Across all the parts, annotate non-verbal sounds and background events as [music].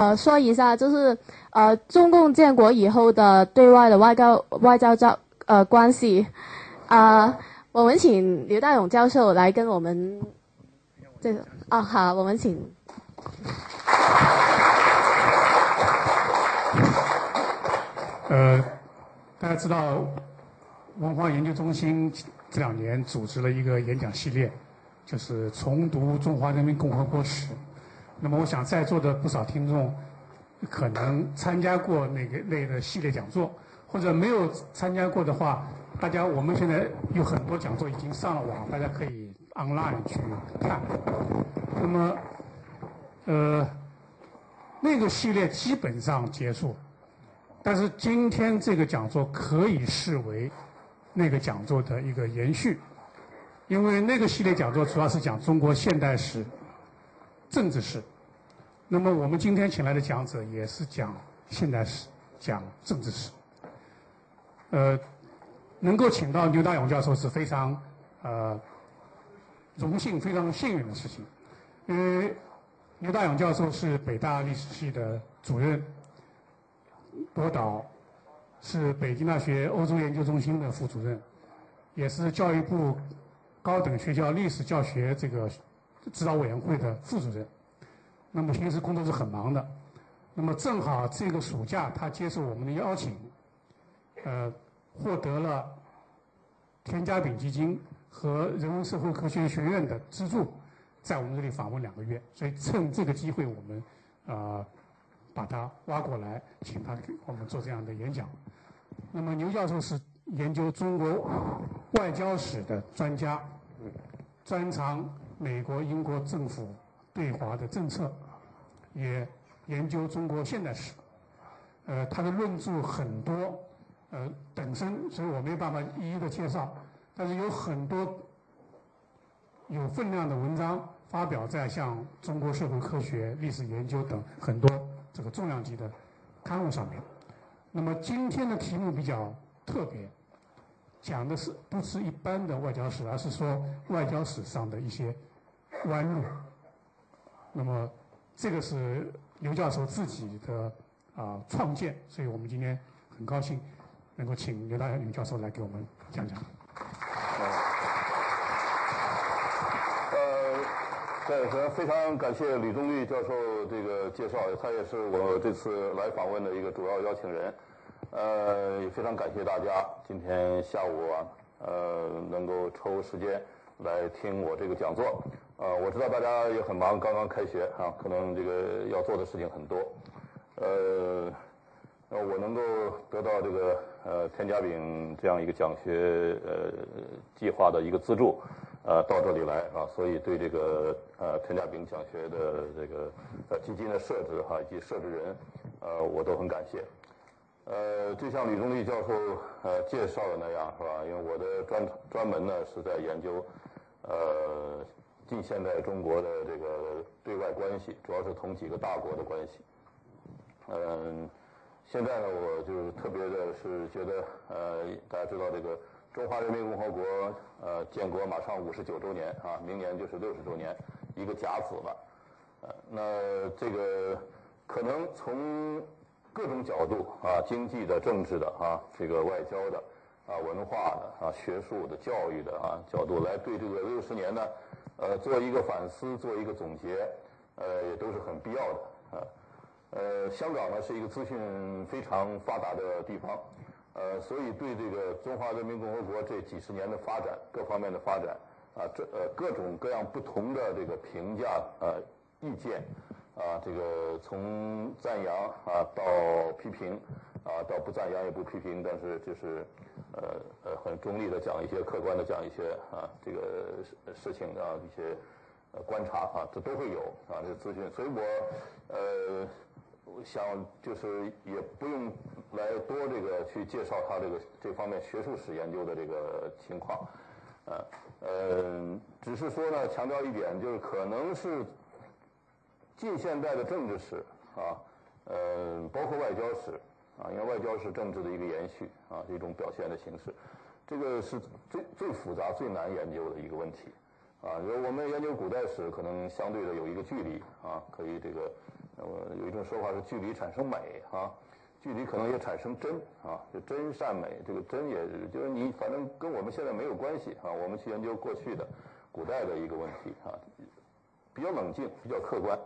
呃说一下，就是呃中共建国以后的对外的外交外交交呃关系，啊，我们请刘大勇教授来跟我们这个啊好，我们请。呃，大家知道，文化研究中心这两年组织了一个演讲系列，就是重读中华人民共和国史。那么，我想在座的不少听众可能参加过那个类的系列讲座，或者没有参加过的话，大家我们现在有很多讲座已经上了网，大家可以 online 去看。那么，呃，那个系列基本上结束。但是今天这个讲座可以视为那个讲座的一个延续，因为那个系列讲座主要是讲中国现代史、政治史。那么我们今天请来的讲者也是讲现代史、讲政治史。呃，能够请到牛大勇教授是非常呃荣幸、非常幸运的事情，因为牛大勇教授是北大历史系的主任。博导是北京大学欧洲研究中心的副主任，也是教育部高等学校历史教学这个指导委员会的副主任。那么平时工作是很忙的。那么正好这个暑假他接受我们的邀请，呃，获得了田家炳基金和人文社会科学学院的资助，在我们这里访问两个月。所以趁这个机会，我们啊。把他挖过来，请他给我们做这样的演讲。那么牛教授是研究中国外交史的专家，专长美国、英国政府对华的政策，也研究中国现代史。呃，他的论著很多，呃，等身，所以我没有办法一一的介绍。但是有很多有分量的文章发表在像《中国社会科学》《历史研究》等很多。这个重量级的刊物上面，那么今天的题目比较特别，讲的是不是一般的外交史，而是说外交史上的一些弯路。那么这个是刘教授自己的啊创建，所以我们今天很高兴能够请刘大勇教授来给我们讲讲。呃对，非常感谢李忠立教授这个介绍，他也是我这次来访问的一个主要邀请人。呃，也非常感谢大家今天下午啊，呃，能够抽时间来听我这个讲座。呃，我知道大家也很忙，刚刚开学啊，可能这个要做的事情很多。呃，我能够得到这个呃田家炳这样一个奖学呃计划的一个资助。呃，到这里来啊，所以对这个呃田家炳奖学的这个呃基金的设置哈以及设置人，呃，我都很感谢。呃，就像李忠立教授呃介绍的那样是吧？因为我的专专门呢是在研究呃近现代中国的这个对外关系，主要是同几个大国的关系。嗯，现在呢，我就特别的是觉得呃，大家知道这个。中华人民共和国呃建国马上五十九周年啊，明年就是六十周年，一个甲子了。呃，那这个可能从各种角度啊，经济的、政治的啊，这个外交的啊、文化的啊、学术的、教育的啊角度来对这个六十年呢，呃，做一个反思，做一个总结，呃，也都是很必要的啊。呃，香港呢是一个资讯非常发达的地方。呃，所以对这个中华人民共和国这几十年的发展，各方面的发展，啊，这呃各种各样不同的这个评价呃意见，啊，这个从赞扬啊到批评，啊到不赞扬也不批评，但是就是呃呃很中立的讲一些，客观的讲一些啊这个事事情啊一些观察啊，这都会有啊这资讯，所以我呃。想就是也不用来多这个去介绍他这个这方面学术史研究的这个情况，呃呃，只是说呢，强调一点，就是可能是近现代的政治史啊，呃，包括外交史啊，因为外交是政治的一个延续啊，一种表现的形式，这个是最最复杂、最难研究的一个问题啊。如我们研究古代史，可能相对的有一个距离啊，可以这个。呃，有一种说法是距离产生美啊，距离可能也产生真啊，就真善美，这个真也就是你反正跟我们现在没有关系啊，我们去研究过去的古代的一个问题啊，比较冷静，比较客观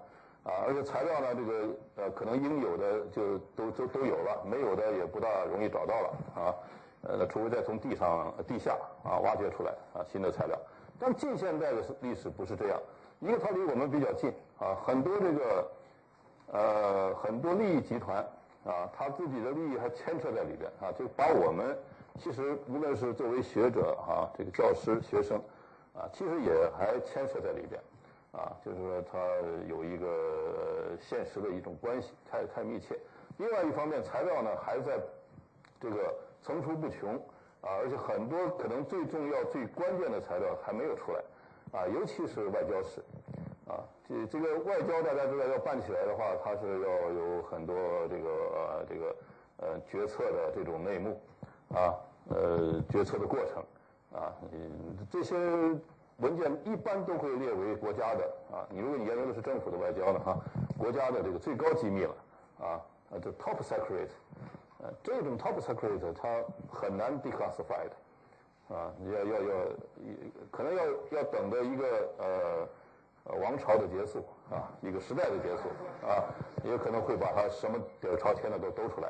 啊，而且材料呢，这个呃可能应有的就都都都有了，没有的也不大容易找到了啊，呃，除非再从地上地下啊挖掘出来啊新的材料，但近现代的历史不是这样，一个它离我们比较近啊，很多这个。呃，很多利益集团啊，他自己的利益还牵扯在里边啊，就把我们其实无论是作为学者啊，这个教师、学生啊，其实也还牵扯在里边啊，就是说他有一个现实的一种关系，太太密切。另外一方面，材料呢还在这个层出不穷啊，而且很多可能最重要、最关键的材料还没有出来啊，尤其是外交史。啊，这这个外交大家知道要办起来的话，它是要有很多这个这个呃决策的这种内幕，啊呃决策的过程，啊这些文件一般都会列为国家的啊。你如果你研究的是政府的外交呢，哈，国家的这个最高机密了，啊啊这 top secret，呃这种 top secret 它很难 declassified，啊要要要可能要要等到一个呃。呃，王朝的结束啊，一个时代的结束啊，也可能会把它什么底朝天的都兜出来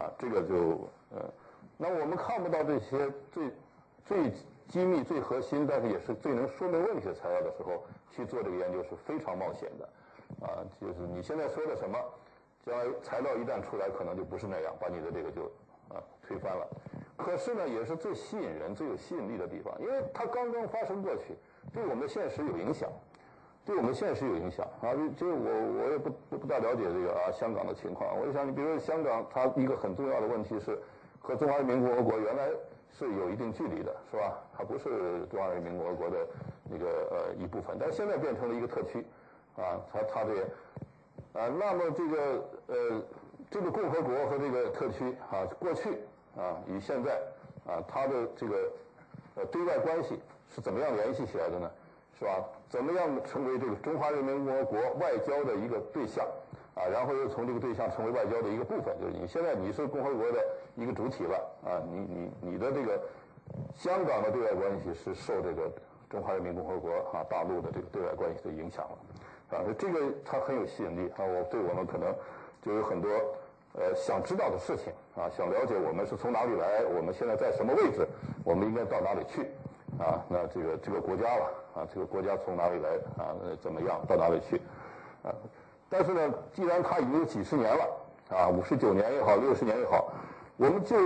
啊，这个就呃，那我们看不到这些最最机密、最核心，但是也是最能说明问题的材料的时候，去做这个研究是非常冒险的啊。就是你现在说的什么，将来材料一旦出来，可能就不是那样，把你的这个就啊推翻了。可是呢，也是最吸引人、最有吸引力的地方，因为它刚刚发生过去，对我们的现实有影响。对我们现实有影响啊！就我我也不不不大了解这个啊香港的情况。我就想，你比如说香港，它一个很重要的问题是和中华人民共和国原来是有一定距离的，是吧？它不是中华人民共和国的那个呃一部分，但现在变成了一个特区啊。它它这啊，那么这个呃这个共和国和这个特区啊，过去啊与现在啊，它的这个呃对外关系是怎么样联系起来的呢？是吧？怎么样成为这个中华人民共和国外交的一个对象啊？然后又从这个对象成为外交的一个部分，就是你现在你是共和国的一个主体了啊！你你你的这个香港的对外关系是受这个中华人民共和国啊大陆的这个对外关系的影响了啊！这个它很有吸引力啊！我对我们可能就有很多呃想知道的事情啊，想了解我们是从哪里来，我们现在在什么位置，我们应该到哪里去。啊，那这个这个国家了啊，这个国家从哪里来啊？怎么样到哪里去？啊，但是呢，既然它已经几十年了啊，五十九年也好，六十年也好，我们就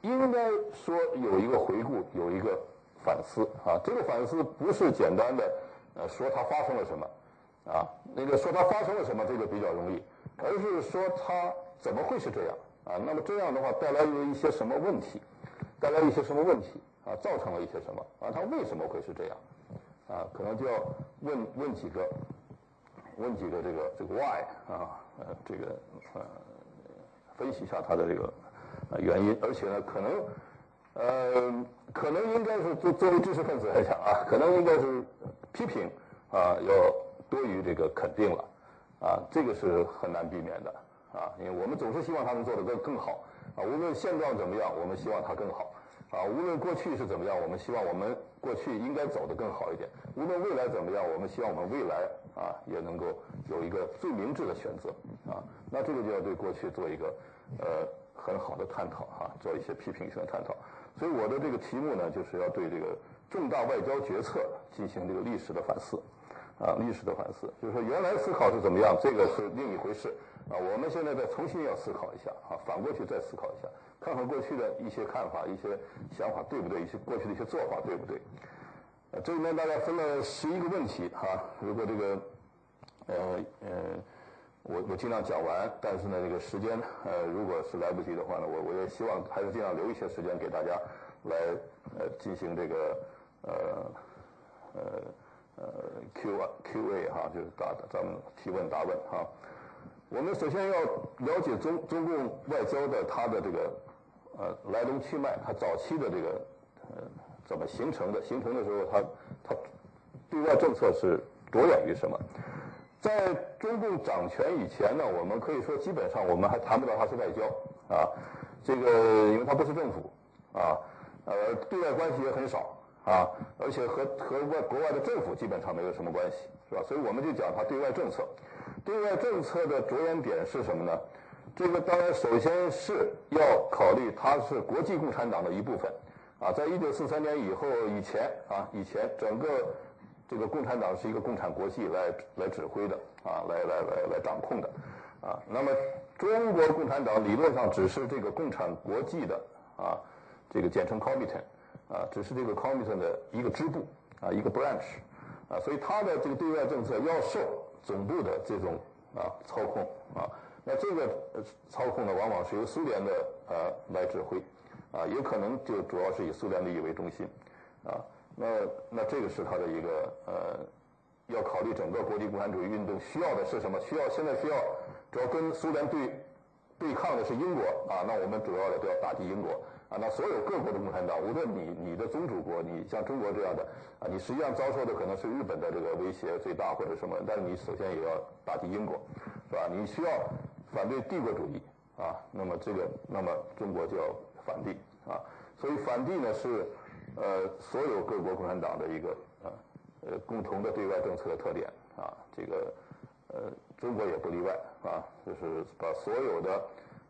应该说有一个回顾，有一个反思啊。这个反思不是简单的呃说它发生了什么啊，那个说它发生了什么这个比较容易，而是说它怎么会是这样啊？那么这样的话带来了一些什么问题？带来一些什么问题？啊，造成了一些什么？啊，它为什么会是这样？啊，可能就要问问几个，问几个这个这个 why 啊，呃，这个呃，分析一下它的这个呃原因，而且呢，可能呃，可能应该是作作为知识分子来讲啊，可能应该是批评啊要多于这个肯定了，啊，这个是很难避免的啊，因为我们总是希望他们做的更更好啊，无论现状怎么样，我们希望它更好。啊，无论过去是怎么样，我们希望我们过去应该走得更好一点；无论未来怎么样，我们希望我们未来啊也能够有一个最明智的选择啊。那这个就要对过去做一个呃很好的探讨哈，做一些批评性的探讨。所以我的这个题目呢，就是要对这个重大外交决策进行这个历史的反思啊，历史的反思，就是说原来思考是怎么样，这个是另一回事啊。我们现在再重新要思考一下啊，反过去再思考一下。看看过去的一些看法、一些想法对不对？一些过去的一些做法对不对？这里面大概分了十一个问题哈。如果这个呃呃，我我尽量讲完，但是呢，这个时间呃，如果是来不及的话呢，我我也希望还是尽量留一些时间给大家来呃进行这个呃呃呃 Q 啊 Q A 哈，就是答咱们提问答问哈。我们首先要了解中中共外交的它的这个。呃，来龙去脉，它早期的这个呃怎么形成的？形成的时候，它它对外政策是着眼于什么？在中共掌权以前呢，我们可以说基本上我们还谈不到它是外交啊，这个因为它不是政府啊，呃，对外关系也很少啊，而且和和外国外的政府基本上没有什么关系，是吧？所以我们就讲它对外政策。对外政策的着眼点是什么呢？这个当然首先是要考虑它是国际共产党的一部分啊，在一九四三年以后以前啊，以前整个。这个共产党是一个共产国际来来指挥的啊，来来来来掌控的啊。那么中国共产党理论上只是这个共产国际的啊，这个简称 Comintern 啊，只是这个 Comintern 的一个支部啊，一个 branch 啊，所以它的这个对外政策要受总部的这种啊操控啊。那这个操控呢，往往是由苏联的呃来指挥啊，也可能就主要是以苏联利益为中心啊。那那这个是他的一个呃，要考虑整个国际共产主义运动需要的是什么？需要现在需要主要跟苏联对对抗的是英国啊，那我们主要的都要打击英国啊。那所有各国的共产党，无论你你的宗主国，你像中国这样的啊，你实际上遭受的可能是日本的这个威胁最大或者什么，但是你首先也要打击英国，是吧？你需要反对帝国主义啊，那么这个那么中国就要反帝啊，所以反帝呢是。呃，所有各国共产党的一个呃呃共同的对外政策的特点啊，这个呃中国也不例外啊，就是把所有的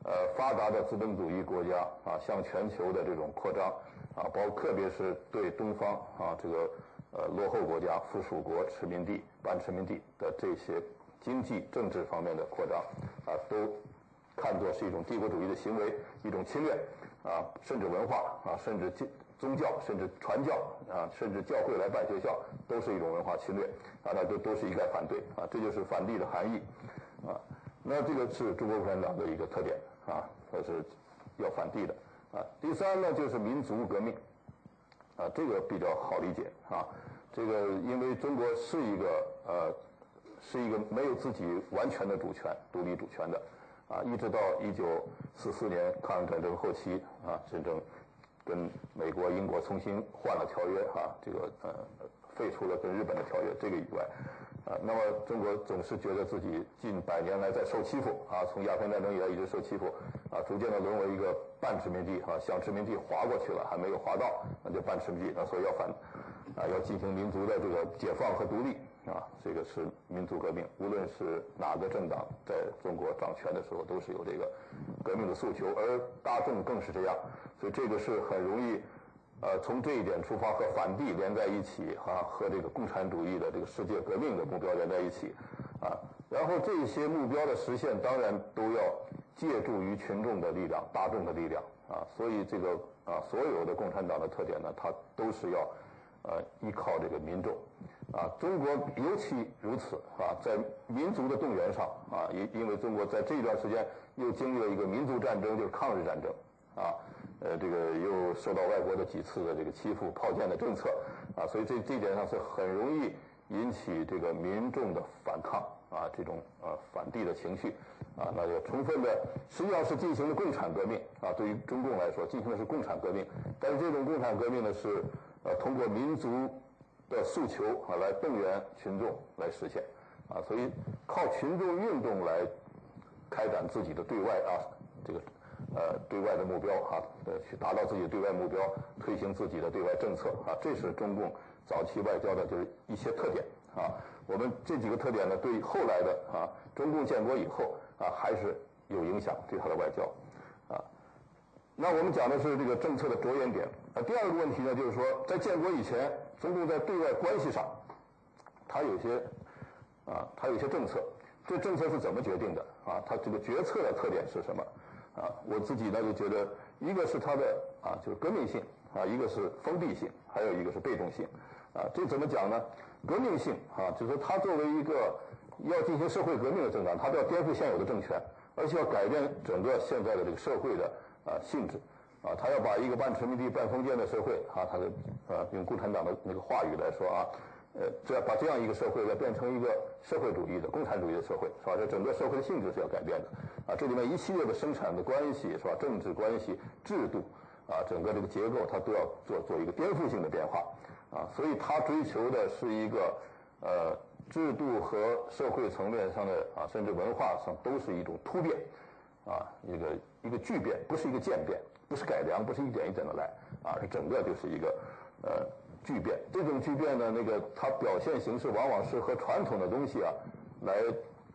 呃发达的资本主义国家啊向全球的这种扩张啊，包括特别是对东方啊这个呃落后国家、附属国、殖民地、半殖民地的这些经济政治方面的扩张啊，都看作是一种帝国主义的行为，一种侵略啊，甚至文化啊，甚至。宗教甚至传教啊，甚至教会来办学校，都是一种文化侵略啊，那都都是应该反对啊，这就是反帝的含义啊。那这个是中国共产党的一个特点啊，它是要反帝的啊。第三呢，就是民族革命啊，这个比较好理解啊。这个因为中国是一个呃，是一个没有自己完全的主权、独立主权的啊，一直到一九四四年抗日战争后期啊，真正。跟美国、英国重新换了条约，哈，这个呃废除了跟日本的条约，这个以外，啊，那么中国总是觉得自己近百年来在受欺负，啊，从鸦片战争以来一直受欺负，啊，逐渐的沦为一个半殖民地，啊，向殖民地划过去了，还没有划到，那就半殖民地，那所以要反，啊，要进行民族的这个解放和独立，啊，这个是民族革命，无论是哪个政党在中国掌权的时候，都是有这个革命的诉求，而大众更是这样。所以这个是很容易，呃，从这一点出发和反帝连在一起，哈，和这个共产主义的这个世界革命的目标连在一起，啊，然后这些目标的实现当然都要借助于群众的力量、大众的力量，啊，所以这个啊，所有的共产党的特点呢，它都是要呃依靠这个民众，啊，中国尤其如此，啊，在民族的动员上，啊，因因为中国在这段时间又经历了一个民族战争，就是抗日战争，啊。呃，这个又受到外国的几次的这个欺负、炮舰的政策，啊，所以这这点上是很容易引起这个民众的反抗啊，这种呃反帝的情绪，啊，那就充分的实际上是进行了共产革命啊，对于中共来说进行的是共产革命，但是这种共产革命呢是呃通过民族的诉求啊来动员群众来实现，啊，所以靠群众运动来开展自己的对外啊这个。呃，对外的目标哈，呃，去达到自己的对外目标，推行自己的对外政策啊，这是中共早期外交的就是一些特点啊。我们这几个特点呢，对后来的啊，中共建国以后啊，还是有影响对他的外交啊。那我们讲的是这个政策的着眼点啊。第二个问题呢，就是说在建国以前，中共在对外关系上，它有些啊，它有些政策，这政策是怎么决定的啊？它这个决策的特点是什么？啊，我自己呢就觉得，一个是它的啊，就是革命性啊，一个是封闭性，还有一个是被动性，啊，这怎么讲呢？革命性啊，就是说它作为一个要进行社会革命的政党，它都要颠覆现有的政权，而且要改变整个现在的这个社会的啊性质，啊，他要把一个半殖民地半封建的社会啊，他的呃用共产党的那个话语来说啊。呃，这样把这样一个社会要变成一个社会主义的共产主义的社会，是吧？这整个社会的性质是要改变的，啊，这里面一系列的生产的关系，是吧？政治关系、制度，啊，整个这个结构，它都要做做一个颠覆性的变化，啊，所以它追求的是一个呃制度和社会层面上的啊，甚至文化上都是一种突变，啊，一个一个巨变，不是一个渐变，不是改良，不是一点一点的来，啊，是整个就是一个呃巨变。这种巨变呢，那个它表现形式往往是和传统的东西啊来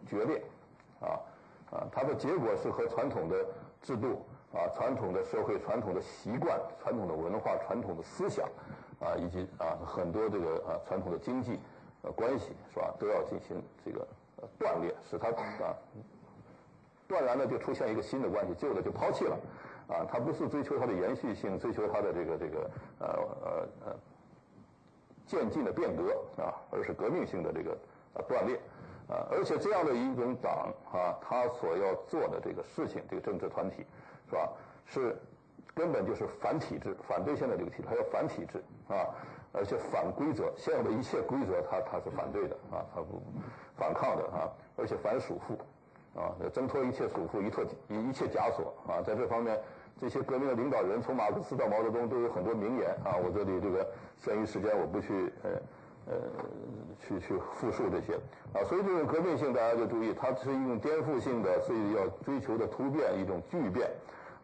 决裂，啊啊，它的结果是和传统的制度啊、传统的社会、传统的习惯、传统的文化、传统的思想。啊，以及啊很多这个啊传统的经济呃关系是吧，都要进行这个断裂，使它啊断然的就出现一个新的关系，旧的就抛弃了，啊，它不是追求它的延续性，追求它的这个这个呃呃呃渐进的变革啊，而是革命性的这个啊断裂啊，而且这样的一种党啊，他所要做的这个事情，这个政治团体是吧，是。根本就是反体制，反对现在这个体制，它要反体制啊，而且反规则，现有的一切规则，它它是反对的啊，它不反抗的啊，而且反束缚啊，要挣脱一切束缚，一脱一一切枷锁啊，在这方面，这些革命的领导人，从马克思到毛泽东，都有很多名言啊，我这里这个限于时间，我不去呃呃去去复述这些啊，所以这种革命性，大家就注意，它是一种颠覆性的，所以要追求的突变，一种巨变。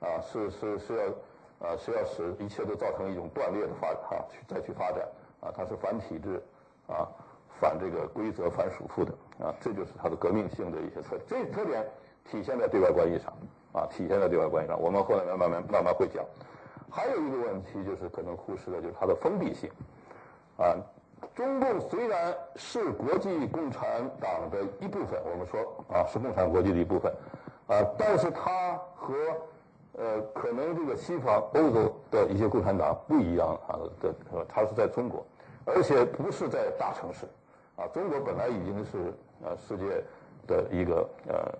啊，是是是要，啊是要使一切都造成一种断裂的发哈，去再去发展啊，它是反体制啊，反这个规则、反束缚的啊，这就是它的革命性的一些特点。这特点体现在对外关系上啊，体现在对外关系上。我们后来慢慢慢慢会讲。还有一个问题就是可能忽视的，就是它的封闭性啊。中共虽然是国际共产党的一部分，我们说啊是共产国际的一部分啊，但是它和呃，可能这个西方欧洲的一些共产党不一样啊的，它是在中国，而且不是在大城市，啊，中国本来已经是呃世界的一个呃，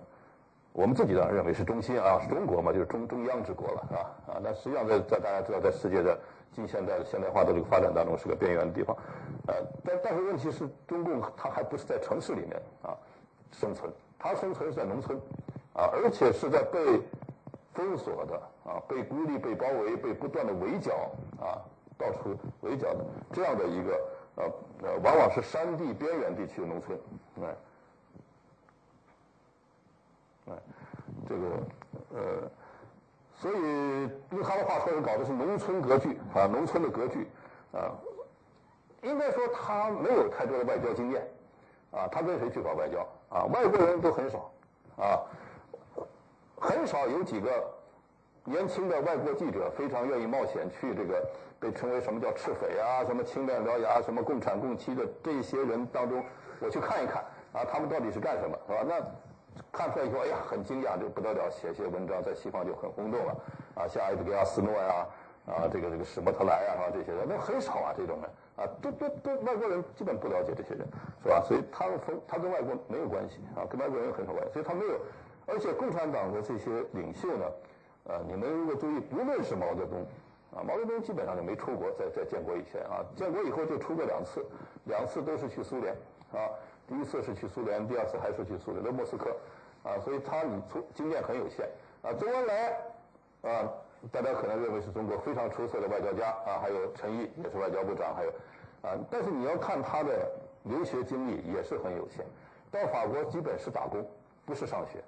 我们自己当然认为是中心啊，是中国嘛，就是中中央之国了，是吧？啊，那实际上在在大家知道，在世界的近现代现代化的这个发展当中是个边缘的地方，呃，但但是问题是中共它还不是在城市里面啊生存，它生存是在农村，啊，而且是在被。封锁的啊，被孤立、被包围、被不断的围剿啊，到处围剿的这样的一个呃呃，往往是山地边缘地区的农村，哎，哎，这个呃，所以用他的话说，是搞的是农村格局啊，农村的格局啊，应该说他没有太多的外交经验啊，他跟谁去搞外交啊？外国人都很少啊。很少有几个年轻的外国记者非常愿意冒险去这个被称为什么叫赤匪啊，什么清廉獠牙，什么共产共妻的这些人当中，我去看一看啊，他们到底是干什么，是吧？那看出来以后，哎呀，很惊讶，就不得了，写些文章在西方就很轰动了啊，像埃德加斯诺呀，啊，这个这个史莫特莱啊，这些人那很少啊，这种人啊，都都都外国人基本不了解这些人，是吧？所以他跟他跟外国没有关系啊，跟外国人很少关系，所以他没有。而且共产党的这些领袖呢，呃，你们如果注意，不论是毛泽东，啊，毛泽东基本上就没出国，在在建国以前啊，建国以后就出过两次，两次都是去苏联，啊，第一次是去苏联，第二次还是去苏联的莫斯科，啊，所以他你出经验很有限，啊，周恩来，啊，大家可能认为是中国非常出色的外交家，啊，还有陈毅也是外交部长，还有，啊，但是你要看他的留学经历也是很有限，到法国基本是打工，不是上学。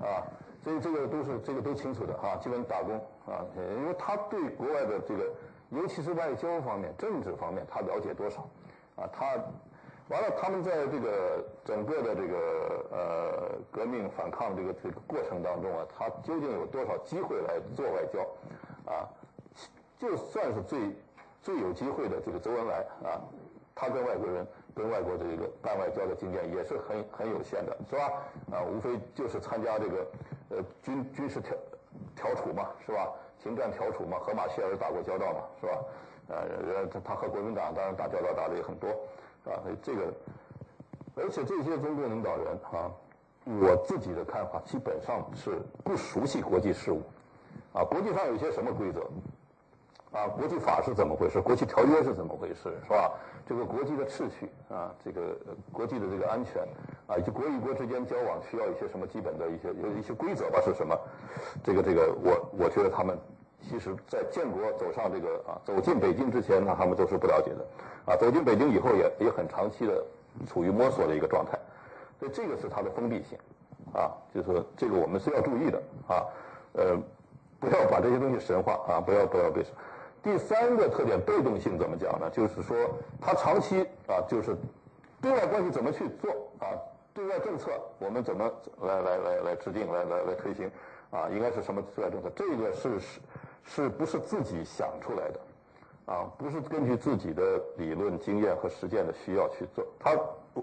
啊，所以这个都是这个都清楚的哈，基本打工啊，因为他对国外的这个，尤其是外交方面、政治方面，他了解多少？啊，他完了，他们在这个整个的这个呃革命反抗这个这个过程当中啊，他究竟有多少机会来做外交？啊，就算是最最有机会的这个周恩来啊，他跟外国人。跟外国这个办外交的经验也是很很有限的，是吧？啊，无非就是参加这个呃军军事调调处嘛，是吧？停战调处嘛，和马歇尔打过交道嘛，是吧？呃，他他和国民党当然打交道打的也很多，啊，这个，而且这些中共领导人啊，我自己的看法基本上是不熟悉国际事务，啊，国际上有些什么规则？啊，国际法是怎么回事？国际条约是怎么回事？是吧？这个国际的秩序啊，这个国际的这个安全啊，以及国与国之间交往需要一些什么基本的一些一些规则吧？是什么？这个这个，我我觉得他们其实在建国走上这个啊走进北京之前，呢他们都是不了解的。啊，走进北京以后也也很长期的处于摸索的一个状态，所以这个是它的封闭性，啊，就是说这个我们是要注意的啊，呃，不要把这些东西神化啊，不要不要被。第三个特点，被动性怎么讲呢？就是说它长期啊，就是对外关系怎么去做啊，对外政策我们怎么来来来来制定来来来推行啊，应该是什么对外政策？这个是是是不是自己想出来的？啊，不是根据自己的理论经验和实践的需要去做，他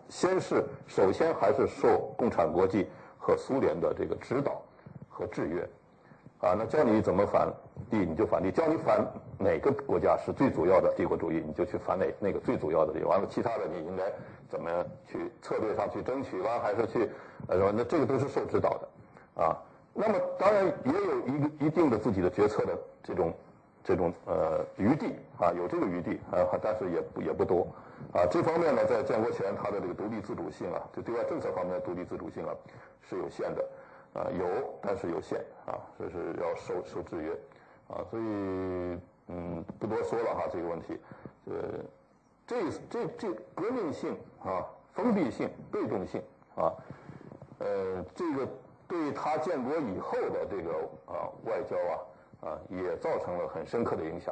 先是首先还是受共产国际和苏联的这个指导和制约，啊，那教你怎么反帝你就反帝，教你反哪个国家是最主要的帝国主义，你就去反哪那个最主要的，完了其他的你应该怎么去策略上去争取吧，还是去呃，那这个都是受指导的，啊，那么当然也有一个一定的自己的决策的这种。这种呃余地啊，有这个余地啊，但是也不也不多啊。这方面呢，在建国前，它的这个独立自主性啊，就对外政策方面的独立自主性啊，是有限的啊，有但是有限啊，这是要受受制约啊。所以嗯，不多说了哈，这个问题，呃，这这这革命性啊，封闭性、被动性啊，呃，这个对他建国以后的这个啊外交啊。啊，也造成了很深刻的影响，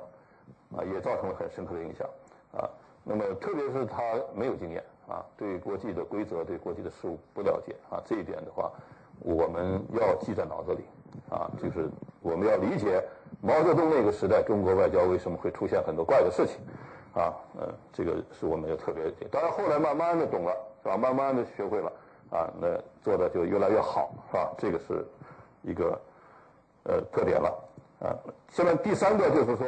啊，也造成了很深刻的影响，啊，那么特别是他没有经验，啊，对国际的规则、对国际的事务不了解，啊，这一点的话，我们要记在脑子里，啊，就是我们要理解毛泽东那个时代中国外交为什么会出现很多怪的事情，啊，嗯，这个是我们要特别当然后来慢慢的懂了，是吧？慢慢的学会了，啊，那做的就越来越好，是吧？这个是一个呃特点了。啊，下面第三个就是说，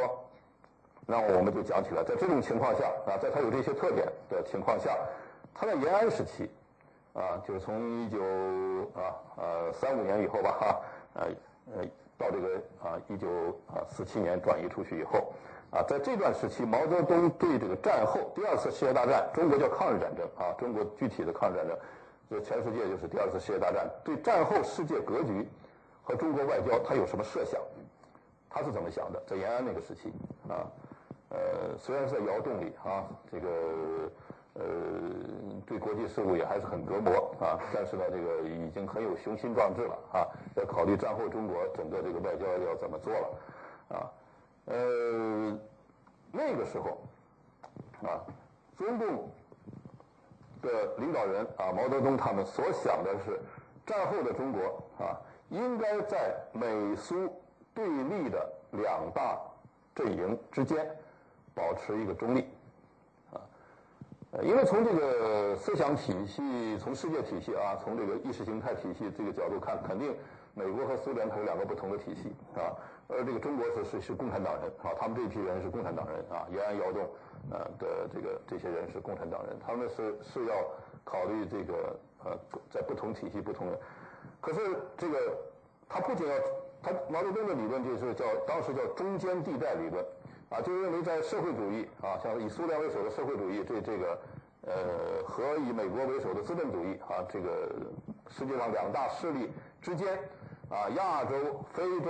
那我们就讲起来，在这种情况下啊，在它有这些特点的情况下，它在延安时期，啊，就是从一九啊呃三五年以后吧哈，呃呃到这个啊一九啊四七年转移出去以后，啊，在这段时期，毛泽东对这个战后第二次世界大战，中国叫抗日战争啊，中国具体的抗日战争，就全世界就是第二次世界大战，对战后世界格局和中国外交，他有什么设想？他是怎么想的？在延安那个时期，啊，呃，虽然是在窑洞里啊，这个呃，对国际事务也还是很隔膜啊，但是呢，这个已经很有雄心壮志了啊，要考虑战后中国整个这个外交要怎么做了，啊，呃，那个时候，啊，中共的领导人啊，毛泽东他们所想的是，战后的中国啊，应该在美苏。对立的两大阵营之间保持一个中立，啊，因为从这个思想体系、从世界体系啊、从这个意识形态体系这个角度看，肯定美国和苏联它有两个不同的体系啊，而这个中国是是是共产党人啊，他们这批人是共产党人啊，延安窑洞呃的这个这些人是共产党人，他们是是要考虑这个呃在不同体系不同的，可是这个他不仅要。他毛泽东的理论就是叫当时叫中间地带理论，啊，就认为在社会主义啊，像以苏联为首的社会主义，这这个呃和以美国为首的资本主义啊，这个世界上两大势力之间啊，亚洲、非洲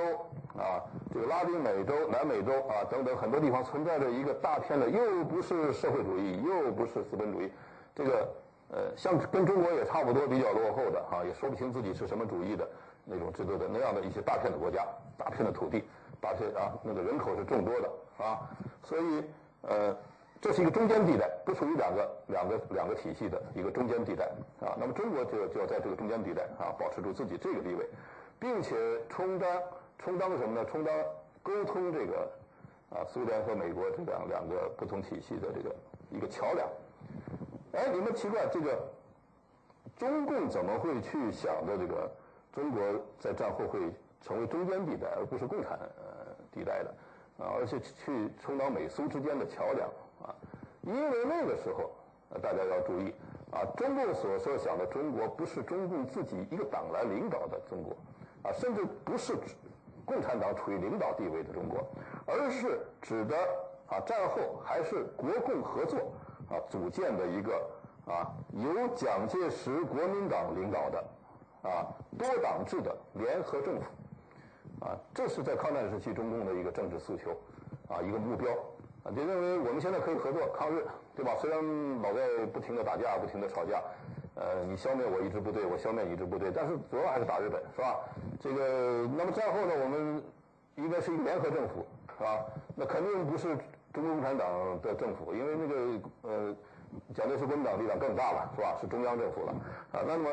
啊，这个拉丁美洲、南美洲啊等等很多地方存在着一个大片的，又不是社会主义，又不是资本主义，这个呃像跟中国也差不多，比较落后的啊，也说不清自己是什么主义的。那种制度的那样的一些大片的国家，大片的土地，大片啊，那个人口是众多的啊，所以呃，这是一个中间地带，不属于两个两个两个体系的一个中间地带啊。那么中国就就要在这个中间地带啊，保持住自己这个地位，并且充当充当什么呢？充当沟通这个啊，苏联和美国这两两个不同体系的这个一个桥梁。哎，你们奇怪这个中共怎么会去想着这个？中国在战后会成为中间地带，而不是共产呃地带的啊，而且去充当美苏之间的桥梁啊。因为那个时候，大家要注意啊，中共所设想的中国不是中共自己一个党来领导的中国啊，甚至不是共产党处于领导地位的中国，而是指的啊战后还是国共合作啊组建的一个啊由蒋介石国民党领导的。啊，多党制的联合政府，啊，这是在抗战时期中共的一个政治诉求，啊，一个目标，啊，就认为我们现在可以合作抗日，对吧？虽然老在不停的打架，不停的吵架，呃，你消灭我一支部队，我消灭你一支部队，但是主要还是打日本，是吧？这个，那么战后呢，我们应该是一个联合政府，是吧？那肯定不是中国共产党的政府，因为那个呃，蒋介石国民党力量更大了，是吧？是中央政府了，啊，那么。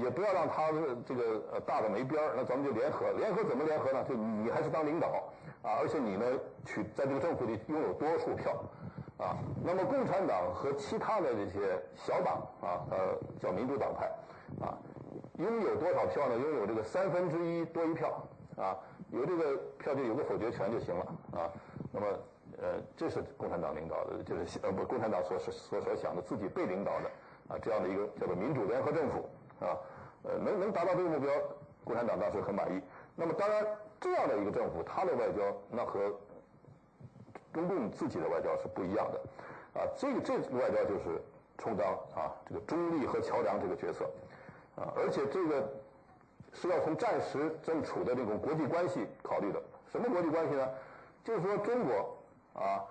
也不要让他这个呃大的没边儿，那咱们就联合。联合怎么联合呢？就你还是当领导啊，而且你呢取在这个政府里拥有多数票啊。那么共产党和其他的这些小党啊，呃叫民主党派啊，拥有多少票呢？拥有这个三分之一多一票啊，有这个票就有个否决权就行了啊。那么呃，这是共产党领导的，就是呃不共产党所所所想的自己被领导的啊这样的一个叫做民主联合政府。啊，呃，能能达到这个目标，共产党当时很满意。那么，当然，这样的一个政府，它的外交那和中共自己的外交是不一样的。啊，这个这外交就是充当啊这个中立和桥梁这个角色。啊，而且这个是要从战时正处的这种国际关系考虑的。什么国际关系呢？就是说，中国啊，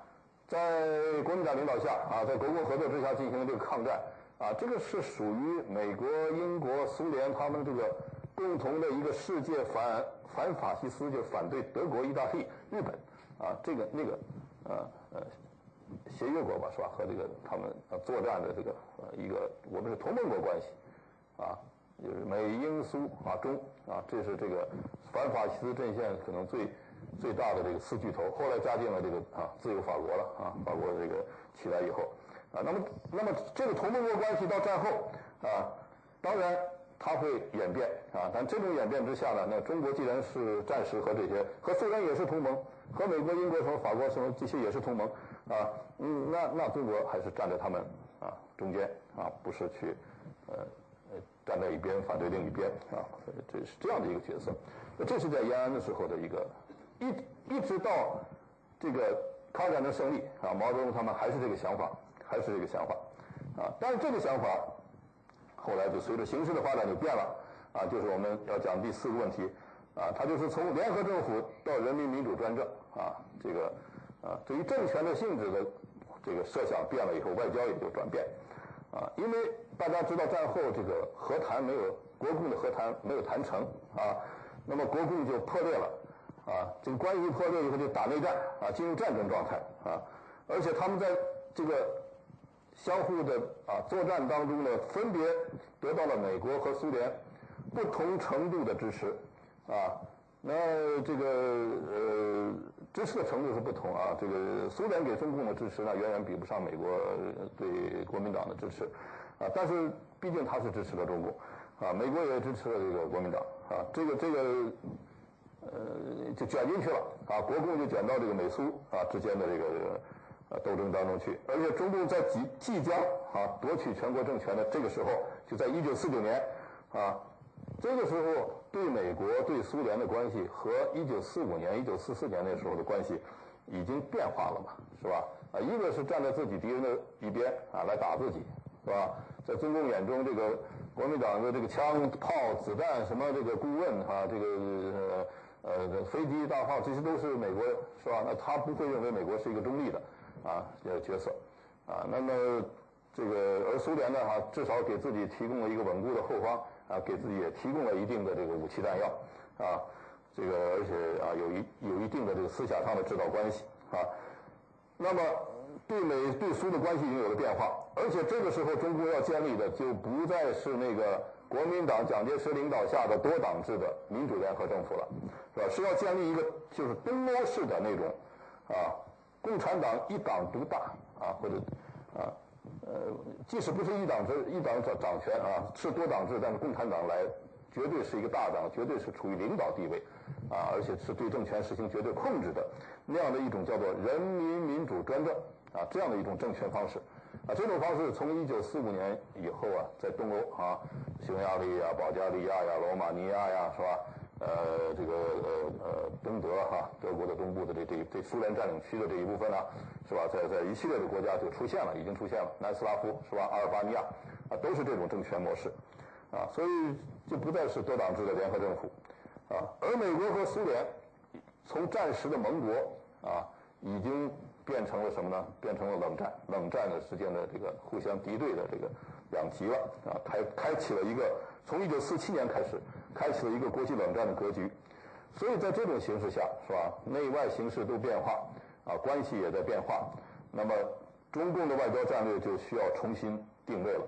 在国民党领导下啊，在国共合作之下进行这个抗战。啊，这个是属于美国、英国、苏联他们这个共同的一个世界反反法西斯，就反对德国、意大利、日本啊，这个那个呃呃协约国吧，是吧？和这个他们作战的这个呃一个我们是同盟国关系啊，就是美英苏啊中啊，这是这个反法西斯阵线可能最最大的这个四巨头。后来加进了这个啊自由法国了啊，法国这个起来以后。啊，那么，那么这个同盟国关系到战后啊，当然它会演变啊，但这种演变之下呢，那中国既然是战时和这些和苏联也是同盟，和美国、英国什么、法国什么这些也是同盟啊，嗯，那那中国还是站在他们啊中间啊，不是去呃呃站在一边反对另一边啊，这是这样的一个角色。这是在延安的时候的一个一一直到这个抗战的胜利啊，毛泽东他们还是这个想法。还是这个想法，啊，但是这个想法后来就随着形势的发展就变了，啊，就是我们要讲第四个问题，啊，它就是从联合政府到人民民主专政，啊，这个，啊，对于政权的性质的这个设想变了以后，外交也就转变，啊，因为大家知道战后这个和谈没有国共的和谈没有谈成，啊，那么国共就破裂了，啊，这个关系破裂以后就打内战，啊，进入战争状态，啊，而且他们在这个。相互的啊作战当中呢，分别得到了美国和苏联不同程度的支持啊。那这个呃支持的程度是不同啊。这个苏联给中共的支持呢，远远比不上美国对国民党的支持啊。但是毕竟他是支持了中共啊，美国也支持了这个国民党啊。这个这个呃就卷进去了啊，国共就卷到这个美苏啊之间的这个。斗争当中去，而且中共在即即将啊夺取全国政权的这个时候，就在一九四九年啊，这个时候对美国对苏联的关系和一九四五年、一九四四年那时候的关系已经变化了嘛，是吧？啊，一个是站在自己敌人的一边啊来打自己，是吧？在中共眼中，这个国民党的这个枪炮、子弹什么这个顾问啊，这个呃飞机、大炮，这些都是美国，是吧？那他不会认为美国是一个中立的。啊，角色，啊，那么这个而苏联呢，哈，至少给自己提供了一个稳固的后方，啊，给自己也提供了一定的这个武器弹药，啊，这个而且啊，有一有一定的这个思想上的指导关系，啊，那么对美对苏的关系已经有了变化，而且这个时候中国要建立的就不再是那个国民党蒋介石领导下的多党制的民主联合政府了，是吧？是要建立一个就是东欧式的那种，啊。共产党一党独大啊，或者啊呃，即使不是一党制一党掌掌权啊，是多党制，但是共产党来绝对是一个大党，绝对是处于领导地位啊，而且是对政权实行绝对控制的那样的一种叫做人民民主专政啊，这样的一种政权方式啊，这种方式从一九四五年以后啊，在东欧啊，匈牙利呀、保加利亚呀、罗马尼亚呀，是吧？呃，这个呃呃，东德哈，德国的东部的这这这苏联占领区的这一部分呢，是吧？在在一系列的国家就出现了，已经出现了，南斯拉夫是吧？阿尔巴尼亚啊，都是这种政权模式啊，所以就不再是多党制的联合政府啊。而美国和苏联从战时的盟国啊，已经变成了什么呢？变成了冷战，冷战的时间的这个互相敌对的这个两极了啊，开开启了一个从一九四七年开始，开启了一个国际冷战的格局。所以在这种形势下，是吧？内外形势都变化啊，关系也在变化。那么中共的外交战略就需要重新定位了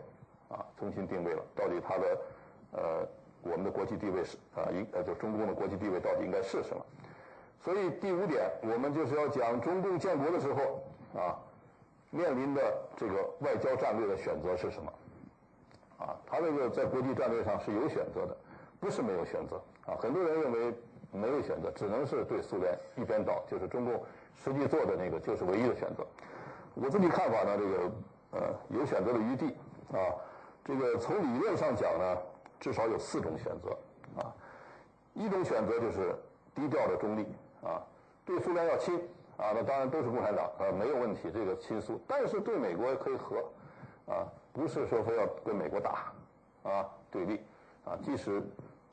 啊，重新定位了。到底它的呃我们的国际地位是啊应呃就中共的国际地位到底应该是什么？所以第五点，我们就是要讲中共建国的时候啊，面临的这个外交战略的选择是什么？啊，他这个在国际战略上是有选择的，不是没有选择啊。很多人认为没有选择，只能是对苏联一边倒，就是中共实际做的那个就是唯一的选择。我自己看法呢，这个呃有选择的余地啊。这个从理论上讲呢，至少有四种选择啊。一种选择就是低调的中立。啊，对苏联要亲啊，那当然都是共产党啊，没有问题，这个亲苏。但是对美国也可以和，啊，不是说非要跟美国打，啊，对立，啊，即使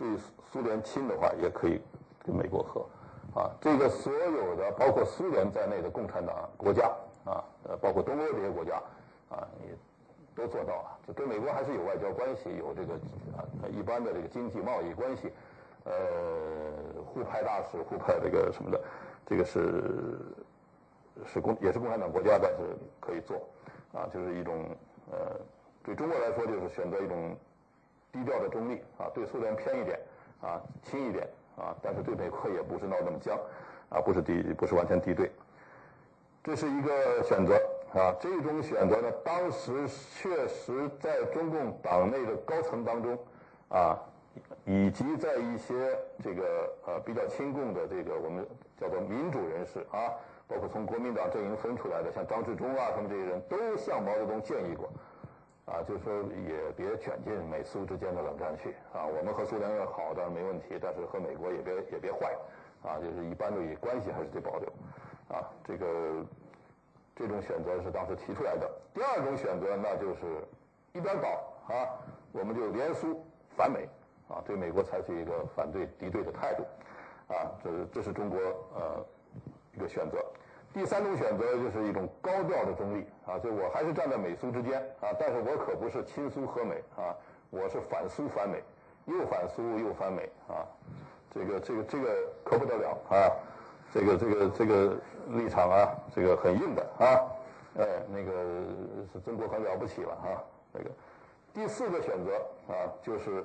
对苏联亲的话，也可以跟美国和，啊，这个所有的包括苏联在内的共产党国家啊，呃，包括东欧这些国家啊，也都做到了，就跟美国还是有外交关系，有这个啊一般的这个经济贸易关系。呃，互派大使、互派这个什么的，这个是是共也是共产党国家，但是可以做啊，就是一种呃，对中国来说就是选择一种低调的中立啊，对苏联偏一点啊，轻一点啊，但是对美国也不是闹那么僵啊，不是敌不是完全敌对，这是一个选择啊。这种选择呢，当时确实在中共党内的高层当中啊。以及在一些这个呃比较亲共的这个我们叫做民主人士啊，包括从国民党阵营分出来的，像张治中啊，他们这些人都向毛泽东建议过，啊，就说也别卷进美苏之间的冷战去啊。我们和苏联要好当然没问题，但是和美国也别也别坏，啊，就是一般的关系还是得保留，啊，这个这种选择是当时提出来的。第二种选择那就是一边倒啊，我们就联苏反美。啊，对美国采取一个反对敌对的态度，啊，这这是中国呃一个选择。第三种选择就是一种高调的中立，啊，就我还是站在美苏之间，啊，但是我可不是亲苏和美，啊，我是反苏反美，又反苏又反美，啊，这个这个这个可不得了啊，这个这个这个立场啊，这个很硬的啊，哎，那个是中国很了不起了啊，那个第四个选择啊，就是。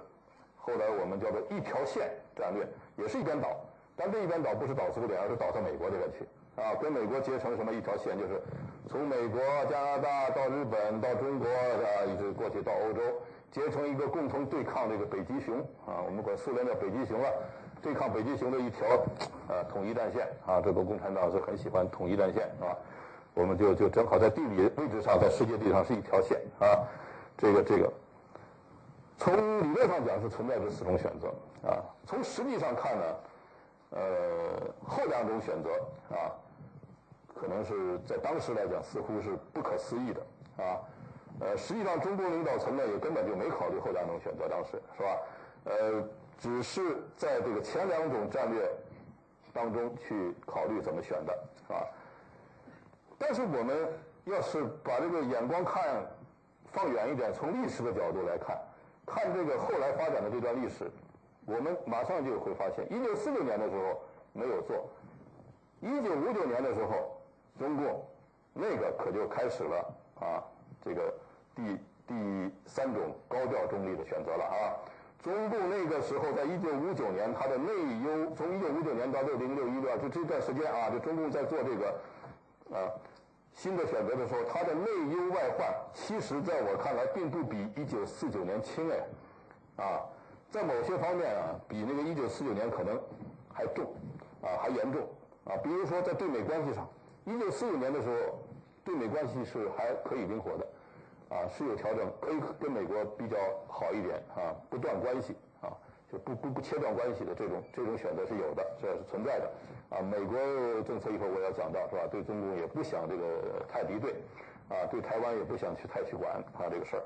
后来我们叫做一条线战略，也是一边倒，但这一边倒不是倒苏联，而是倒到美国这边去啊，跟美国结成什么一条线，就是从美国、加拿大到日本到中国啊，一直过去到欧洲，结成一个共同对抗这个北极熊啊，我们管苏联叫北极熊了，对抗北极熊的一条啊统一战线啊，这个共产党是很喜欢统一战线啊，我们就就正好在地理位置上，在世界地上是一条线啊，这个这个。从理论上讲是存在这四种选择啊，从实际上看呢，呃，后两种选择啊，可能是在当时来讲似乎是不可思议的啊，呃，实际上中国领导层呢也根本就没考虑后两种选择，当时是吧？呃，只是在这个前两种战略当中去考虑怎么选的啊。但是我们要是把这个眼光看放远一点，从历史的角度来看。看这个后来发展的这段历史，我们马上就会发现，一九四六年的时候没有做，一九五九年的时候，中共那个可就开始了啊，这个第第三种高调中立的选择了啊。中共那个时候，在一九五九年，它的内忧，从一九五九年到六零六一六二，就这段时间啊，就中共在做这个啊。新的选择的时候，它的内忧外患，其实在我看来，并不比一九四九年轻哎，啊，在某些方面啊，比那个一九四九年可能还重，啊，还严重，啊，比如说在对美关系上，一九四五年的时候，对美关系是还可以灵活的，啊，是有调整，可以跟美国比较好一点，啊，不断关系，啊，就不不不切断关系的这种这种选择是有的，这是存在的。啊，美国政策一会儿我要讲到是吧？对中共也不想这个太敌对，啊，对台湾也不想去太去管他这个事儿，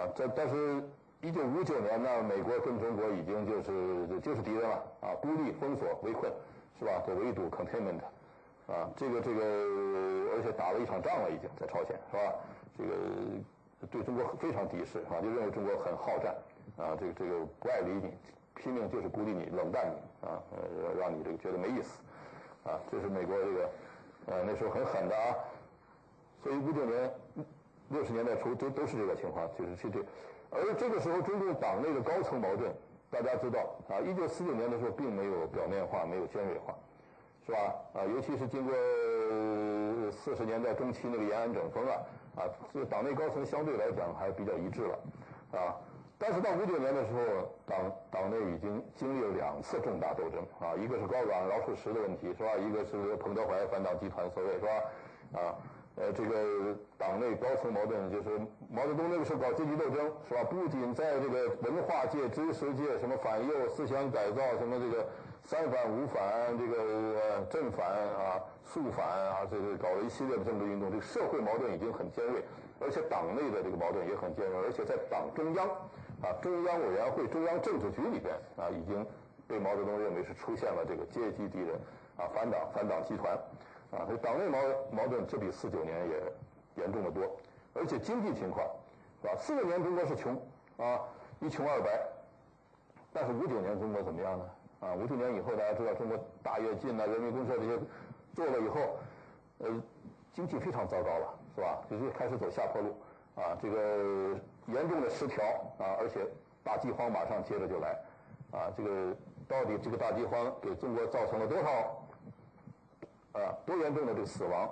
啊，这但是，一九五九年呢，美国跟中国已经就是就是敌人了，啊，孤立、封锁、围困，是吧？这围堵 containment，啊，这个这个，而且打了一场仗了，已经在朝鲜，是吧？这个对中国非常敌视，啊，就认为中国很好战，啊，这个这个不爱理你，拼命就是孤立你、冷淡你，啊，让你这个觉得没意思，啊，这是美国这个，呃，那时候很狠的啊。所以五九年、六十年代初都都是这个情况，就是去这，而这个时候中共党内的高层矛盾，大家知道啊，一九四九年的时候并没有表面化，没有尖锐化。是吧？啊，尤其是经过四十年代中期那个延安整风啊，啊，这党内高层相对来讲还比较一致了，啊，但是到五九年的时候，党党内已经经历了两次重大斗争啊，一个是高岗饶漱石的问题，是吧？一个是彭德怀反党集团所谓，是吧？啊，呃，这个党内高层矛盾就是毛泽东那个时候搞阶级斗争，是吧？不仅在这个文化界、知识界，什么反右思想改造，什么这个。三反五反，这个正反啊，肃反啊，这个搞了一系列的政治运动，这个社会矛盾已经很尖锐，而且党内的这个矛盾也很尖锐，而且在党中央啊，中央委员会、中央政治局里边啊，已经被毛泽东认为是出现了这个阶级敌人啊，反党反党集团啊，所以党内矛矛盾这比四九年也严重的多，而且经济情况是吧？四九年中国是穷啊，一穷二白，但是五九年中国怎么样呢？啊，五九年以后，大家知道中国大跃进啊、人民公社这些做了以后，呃，经济非常糟糕了，是吧？就是开始走下坡路，啊，这个严重的失调啊，而且大饥荒马上接着就来，啊，这个到底这个大饥荒给中国造成了多少啊多严重的这个死亡？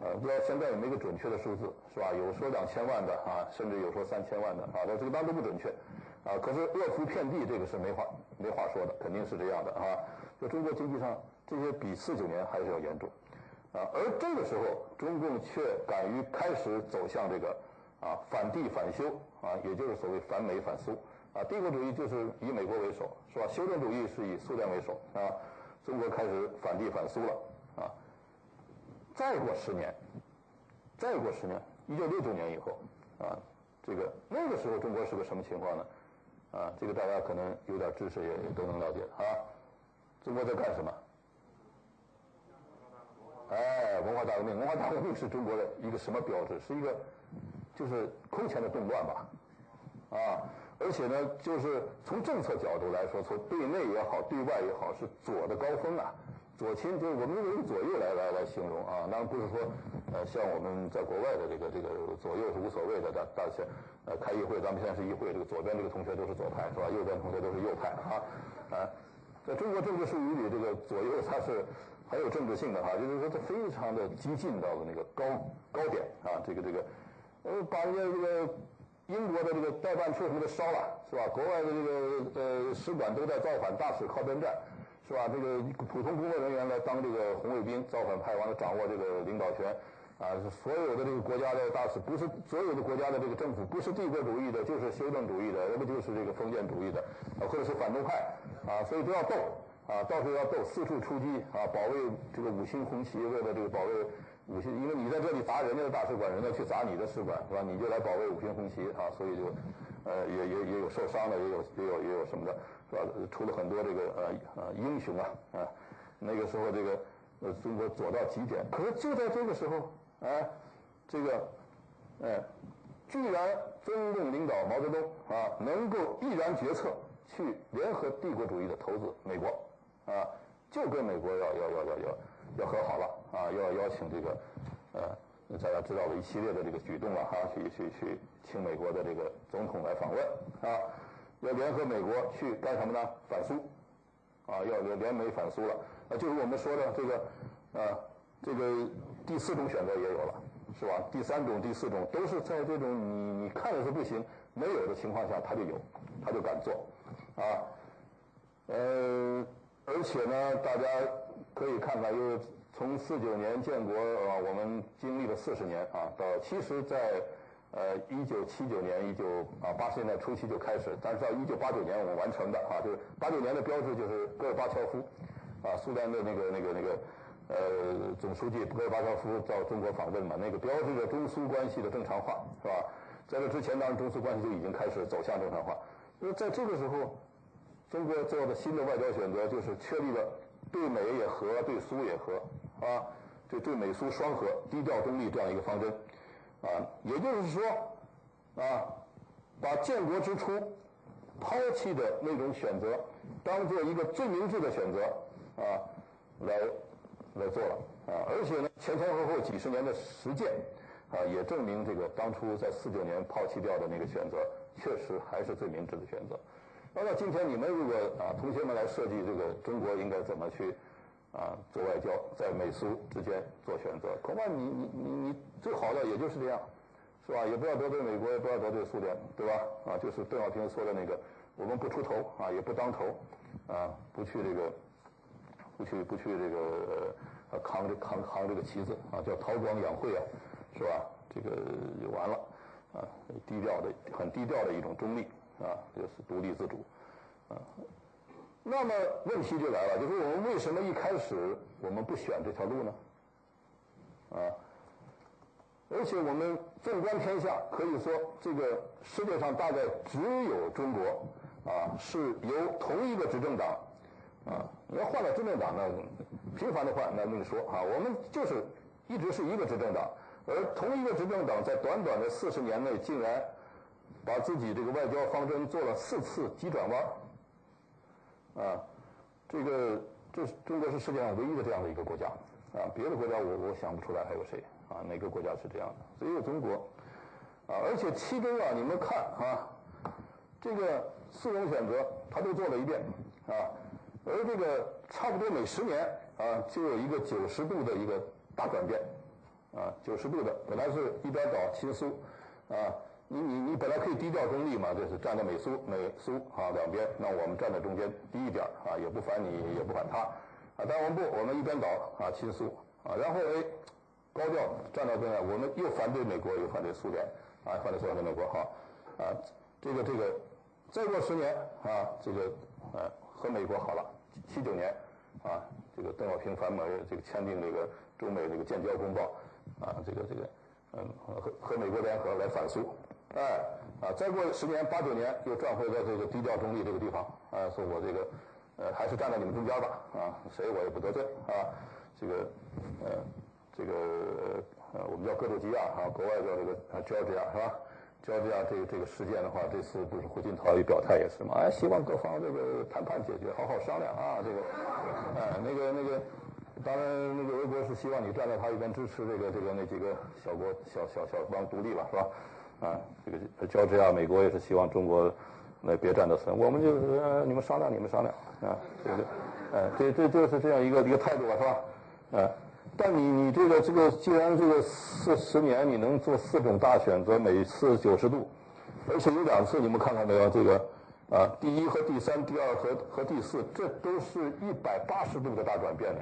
呃，不知道现在有没有个准确的数字，是吧？有说两千万的啊，甚至有说三千万的啊，但这个当然都不准确。啊，可是饿殍遍地，这个是没话没话说的，肯定是这样的啊。在中国经济上，这些比四九年还是要严重，啊，而这个时候，中共却敢于开始走向这个啊反帝反修啊，也就是所谓反美反苏啊。帝国主义就是以美国为首，是吧？修正主义是以苏联为首啊。中国开始反帝反苏了啊。再过十年，再过十年，一九六九年以后啊，这个那个时候中国是个什么情况呢？啊，这个大家可能有点知识也都能了解啊。中国在干什么？哎，文化大革命，文化大革命是中国的一个什么标志？是一个就是空前的动乱吧？啊，而且呢，就是从政策角度来说，从对内也好，对外也好，是左的高峰啊。左倾就我们用左右来来来形容啊，当然不是说，呃，像我们在国外的这个这个左右是无所谓的，大大家呃开议会，咱们现在是议会，这个左边这个同学都是左派是吧？右边同学都是右派啊，啊，在中国政治术语里，这个左右它是很有政治性的哈，就是说它非常的激进到了那个高高点啊，这个这个呃把人家这个英国的这个代办处什么的烧了是吧？国外的这个呃使馆都在造反，大使靠边站。是吧？这个普通工作人员来当这个红卫兵，造反派完了掌握这个领导权，啊，所有的这个国家的大使不是所有的国家的这个政府不是帝国主义的，就是修正主义的，要不就是这个封建主义的，啊，或者是反动派，啊，所以都要斗，啊，到处要斗，四处出击，啊，保卫这个五星红旗，为了这个保卫五星，因为你在这里砸人家的大使馆，人家去砸你的使馆，是吧？你就来保卫五星红旗，啊，所以就，呃，也也也有受伤的，也有也有也有什么的。是吧？出了很多这个呃呃英雄啊啊！那个时候这个呃中国左到极点，可是就在这个时候，哎，这个哎，居然中共领导毛泽东啊能够毅然决策去联合帝国主义的头子美国啊，就跟美国要要要要要要和好了啊，要邀请这个呃大家知道的一系列的这个举动了哈，去去去请美国的这个总统来访问啊。要联合美国去干什么呢？反苏，啊，要联联美反苏了。啊，就是我们说的这个，啊，这个第四种选择也有了，是吧？第三种、第四种都是在这种你你看着是不行、没有的情况下，他就有，他就敢做，啊，呃，而且呢，大家可以看看，因为从四九年建国啊，我们经历了四十年啊，到其实，在。呃，一九七九年，一九啊八十年代初期就开始，但是到一九八九年我们完成的啊，就是八九年的标志就是戈尔巴乔夫，啊，苏联的那个那个那个呃总书记戈尔巴乔夫到中国访问嘛，那个标志着中苏关系的正常化，是吧？在这之前，当然中苏关系就已经开始走向正常化。那在这个时候，中国做的新的外交选择就是确立了对美也和，对苏也和，啊，这对美苏双核低调中立这样一个方针，啊，也就是说，啊，把建国之初抛弃的那种选择，当做一个最明智的选择，啊，来来做了，啊，而且呢，前前后后几十年的实践，啊，也证明这个当初在四九年抛弃掉的那个选择，确实还是最明智的选择。那么今天你们如果啊，同学们来设计这个中国应该怎么去？啊，做外交，在美苏之间做选择，恐怕你你你你最好的也就是这样，是吧？也不要得罪美国，也不要得罪苏联，对吧？啊，就是邓小平说的那个，我们不出头啊，也不当头，啊，不去这个，不去不去这个呃扛这扛扛这个旗子啊，叫韬光养晦啊，是吧？这个就完了啊，低调的很低调的一种中立啊，就是独立自主啊。那么问题就来了，就是我们为什么一开始我们不选这条路呢？啊，而且我们纵观天下，可以说这个世界上大概只有中国啊是由同一个执政党啊，你要换了执政党呢频繁的换那另说啊，我们就是一直是一个执政党，而同一个执政党在短短的四十年内，竟然把自己这个外交方针做了四次急转弯。啊，这个这是中国是世界上唯一的这样的一个国家啊，别的国家我我想不出来还有谁啊？哪个国家是这样的？只有中国啊！而且其中啊，你们看啊，这个四种选择他都做了一遍啊，而这个差不多每十年啊，就有一个九十度的一个大转变啊，九十度的，本来是一边倒亲苏啊。你你你本来可以低调中立嘛，就是站在美苏美苏啊两边，那我们站在中间低一点啊，也不反你也不反他啊，但我们不，我们一边倒啊亲苏啊，然后哎高调站到边上，我们又反对美国又反对苏联啊，反对苏联和美国哈啊，这个这个再过十年啊，这个呃和美国好了，七九年啊，这个邓小平反美这个签订这个中美这个建交公报啊，这个这个嗯和和美国联合来反苏。哎，啊，再过十年八九年，又转回到这个低调中立这个地方，啊，说我这个，呃，还是站在你们中间吧，啊，谁我也不得罪，啊，这个，呃，这个，呃，我们叫格鲁吉亚，啊，国外叫这个啊，Georgia 是吧？Georgia 这个这个事件的话，这次不是胡锦涛一表态也是嘛，哎，希望各方这个谈判解决，好好商量啊，这个，哎，那个那个，当然那个俄国是希望你站在他一边支持这个这个那几个小国小小小邦独立吧，是吧？啊，这个交织啊，美国也是希望中国那别占到损，我们就是你们商量，你们商量啊，这个，哎，这这就是这样一个一个态度是吧？啊，但你你这个这个，既然这个四十年你能做四种大选择，每次九十度，而且有两次你们看看没有？这个啊，第一和第三，第二和和第四，这都是一百八十度的大转变呢。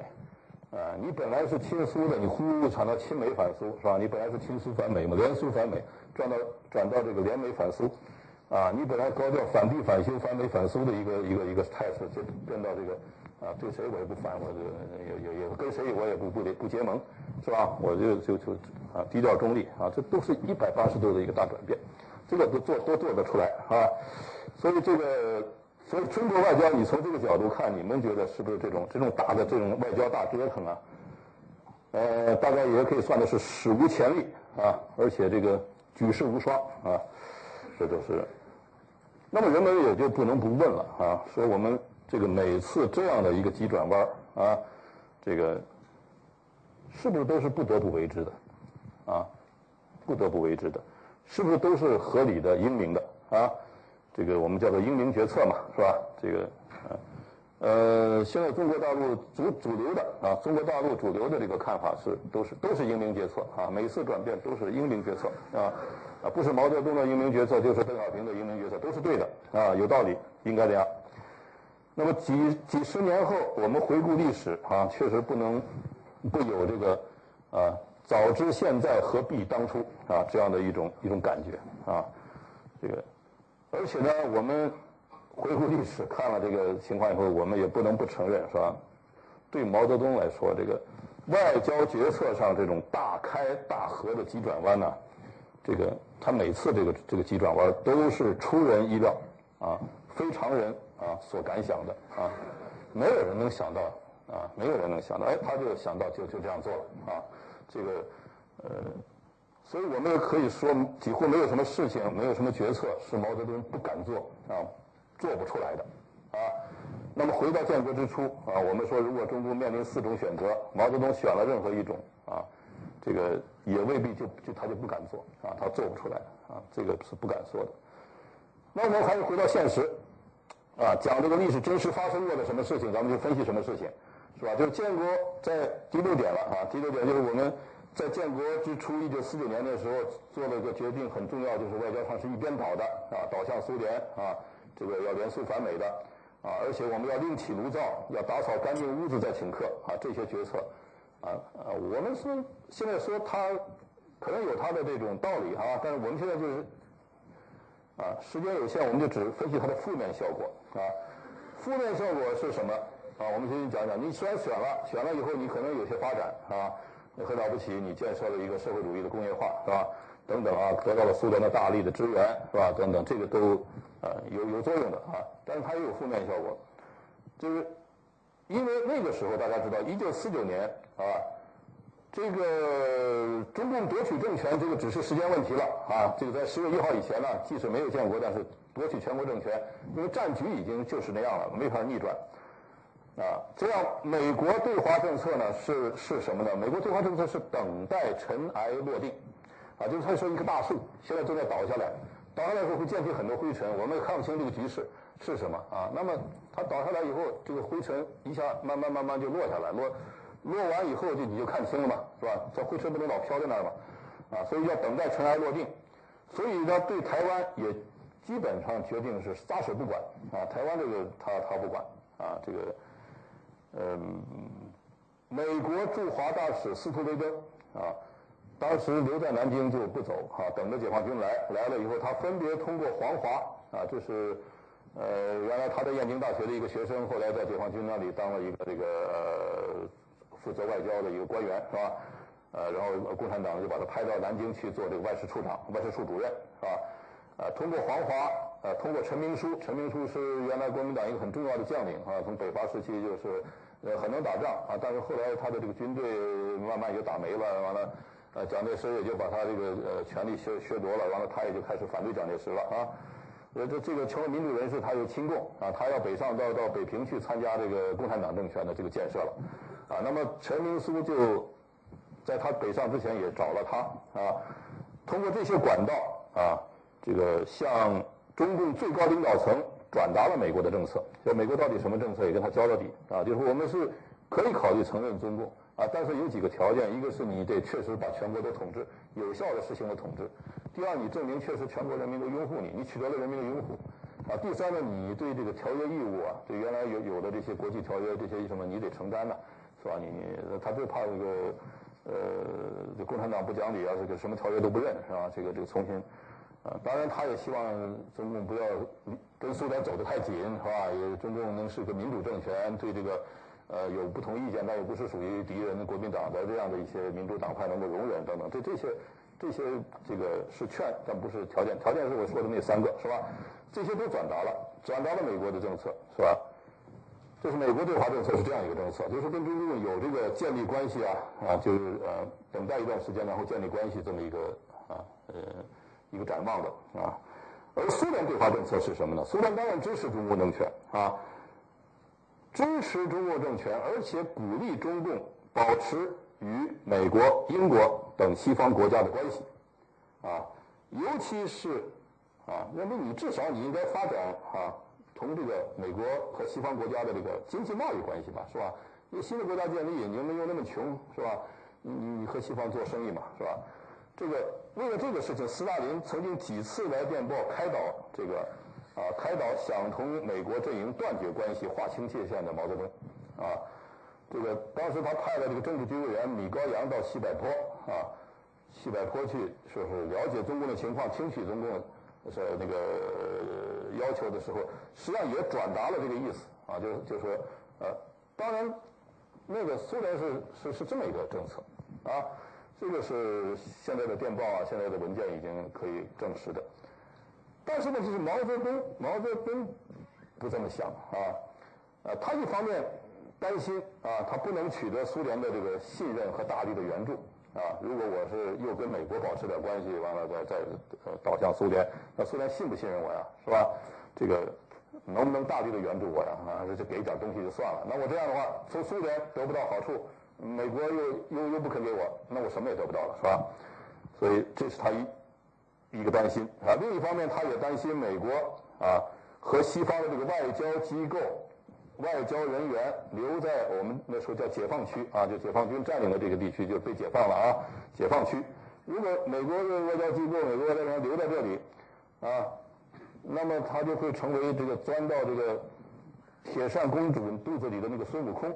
啊，你本来是亲苏的，你呼传到亲美反苏是吧？你本来是亲苏反美嘛，联苏反美，转到转到这个联美反苏，啊，你本来高调反帝反修反美反苏的一个一个一个态势，就变到这个啊，对谁我也不反，我这也也也跟谁我也不不不结盟，是吧？我就就就啊低调中立啊，这都是一百八十度的一个大转变，这个都做都做得出来啊，所以这个。所以中国外交，你从这个角度看，你们觉得是不是这种这种大的这种外交大折腾啊？呃，大概也可以算的是史无前例啊，而且这个举世无双啊，这都是。那么人们也就不能不问了啊，说我们这个每次这样的一个急转弯啊，这个是不是都是不得不为之的啊？不得不为之的，是不是都是合理的、英明的啊？这个我们叫做英明决策嘛，是吧？这个，呃，现在中国大陆主主流的啊，中国大陆主流的这个看法是，都是都是英明决策啊，每次转变都是英明决策啊，啊，不是毛泽东的英明决策，就是邓小平的英明决策，都是对的啊，有道理，应该这样。那么几几十年后，我们回顾历史啊，确实不能不有这个啊，早知现在何必当初啊这样的一种一种感觉啊，这个。而且呢，我们回顾历史，看了这个情况以后，我们也不能不承认，是吧？对毛泽东来说，这个外交决策上这种大开大合的急转弯呢，这个他每次这个这个急转弯都是出人意料啊，非常人啊所敢想的啊，没有人能想到啊，没有人能想到，哎，他就想到就就这样做了啊，这个呃，所以我们可以说几乎没有什么事情，没有什么决策是毛泽东不敢做啊，做不出来的啊。那么回到建国之初啊，我们说如果中国面临四种选择，毛泽东选了任何一种啊，这个也未必就就他就不敢做啊，他做不出来啊，这个是不敢说的。那我们还是回到现实啊，讲这个历史真实发生过的什么事情，咱们就分析什么事情，是吧？就是建国在第六点了啊，第六点就是我们在建国之初，一九四九年的时候做了个决定，很重要，就是外交上是一边倒的啊，倒向苏联啊，这个要联苏反美的。啊，而且我们要另起炉灶，要打扫干净屋子再请客啊，这些决策，啊啊，我们说现在说他可能有他的这种道理啊，但是我们现在就是啊，时间有限，我们就只分析它的负面效果啊。负面效果是什么啊？我们先讲讲。你虽然选了，选了以后你可能有些发展啊，很了不起，你建设了一个社会主义的工业化是吧？等等啊，得到了苏联的大力的支援是吧？等等，这个都。啊，有有作用的啊，但是它也有负面效果，就是因为那个时候大家知道，一九四九年啊，这个中共夺取政权，这个只是时间问题了啊。这个在十月一号以前呢，即使没有建国，但是夺取全国政权，因为战局已经就是那样了，没法逆转啊。这样，美国对华政策呢是是什么呢？美国对华政策是等待尘埃落定啊，就是他说一棵大树现在正在倒下来。倒下来时候会溅起很多灰尘，我们也看不清这个局势是什么啊。那么它倒下来以后，这个灰尘一下慢慢慢慢就落下来，落落完以后就你就看清了嘛，是吧？这灰尘不能老飘在那儿嘛，啊，所以要等待尘埃落定。所以呢，对台湾也基本上决定是撒手不管啊。台湾这个他他不管啊，这个嗯，美国驻华大使斯图维登啊。当时留在南京就不走哈，等着解放军来来了以后，他分别通过黄华啊，就是呃原来他在燕京大学的一个学生，后来在解放军那里当了一个这个负责外交的一个官员是吧？呃，然后共产党就把他派到南京去做这个外事处长、外事处主任是吧？呃，通过黄华，呃，通过陈明书，陈明书是原来国民党一个很重要的将领啊，从北伐时期就是呃很能打仗啊，但是后来他的这个军队慢慢也打没了，完了。呃，蒋介石也就把他这个呃权力削削夺了，完了他也就开始反对蒋介石了啊。呃，这这个成为民主人士，他又亲共啊，他要北上到到北平去参加这个共产党政权的这个建设了啊。那么陈明书就在他北上之前也找了他啊，通过这些管道啊，这个向中共最高领导层转达了美国的政策，就美国到底什么政策也跟他交了底啊，就是我们是可以考虑承认中共。啊，但是有几个条件，一个是你得确实把全国都统治，有效的实行了统治；第二，你证明确实全国人民都拥护你，你取得了人民的拥护；啊，第三呢，你对这个条约义务啊，对原来有有的这些国际条约这些什么，你得承担呢，是吧？你你他就怕这个呃，这共产党不讲理啊，这个什么条约都不认，是吧？这个这个重新啊，当然他也希望中共不要跟苏联走得太紧，是吧？也中共能是个民主政权，对这个。呃，有不同意见，但又不是属于敌人、国民党的这样的一些民主党派能够容忍等等，这这些这些这个是劝，但不是条件。条件是我说的那三个，是吧？这些都转达了，转达了美国的政策，是吧？就是美国对华政策是这样一个政策，就是跟中共有这个建立关系啊啊，就是呃等待一段时间，然后建立关系这么一个啊呃一个展望的啊。而苏联对华政策是什么呢？苏联当然支持中国政权啊。支持中国政权，而且鼓励中共保持与美国、英国等西方国家的关系，啊，尤其是啊，认为你至少你应该发展啊，同这个美国和西方国家的这个经济贸易关系吧，是吧？因为新的国家建立，你没有那么穷，是吧？你你和西方做生意嘛，是吧？这个为了这个事情，斯大林曾经几次来电报开导这个。啊，开导想同美国阵营断绝关系、划清界限的毛泽东，啊，这个当时他派了这个政治局委员米高扬到西柏坡，啊，西柏坡去就是了解中共的情况，听取中共是那个要求的时候，实际上也转达了这个意思，啊，就就说，呃，当然，那个苏联是是是这么一个政策，啊，这个是现在的电报啊，现在的文件已经可以证实的。但是呢，就是毛泽东，毛泽东不这么想啊，呃，他一方面担心啊，他不能取得苏联的这个信任和大力的援助啊。如果我是又跟美国保持点关系，完了再再倒向苏联，那苏联信不信任我呀？是吧？这个能不能大力的援助我呀？啊，这给点东西就算了。那我这样的话，从苏联得不到好处，美国又又又不肯给我，那我什么也得不到了，是吧？所以这是他一一个担心啊。另一方面，他也担心美国啊和西方的这个外交机构、外交人员留在我们那时候叫解放区啊，就解放军占领的这个地区就被解放了啊，解放区。如果美国的外交机构、美国外交人员留在这里啊，那么他就会成为这个钻到这个铁扇公主肚子里的那个孙悟空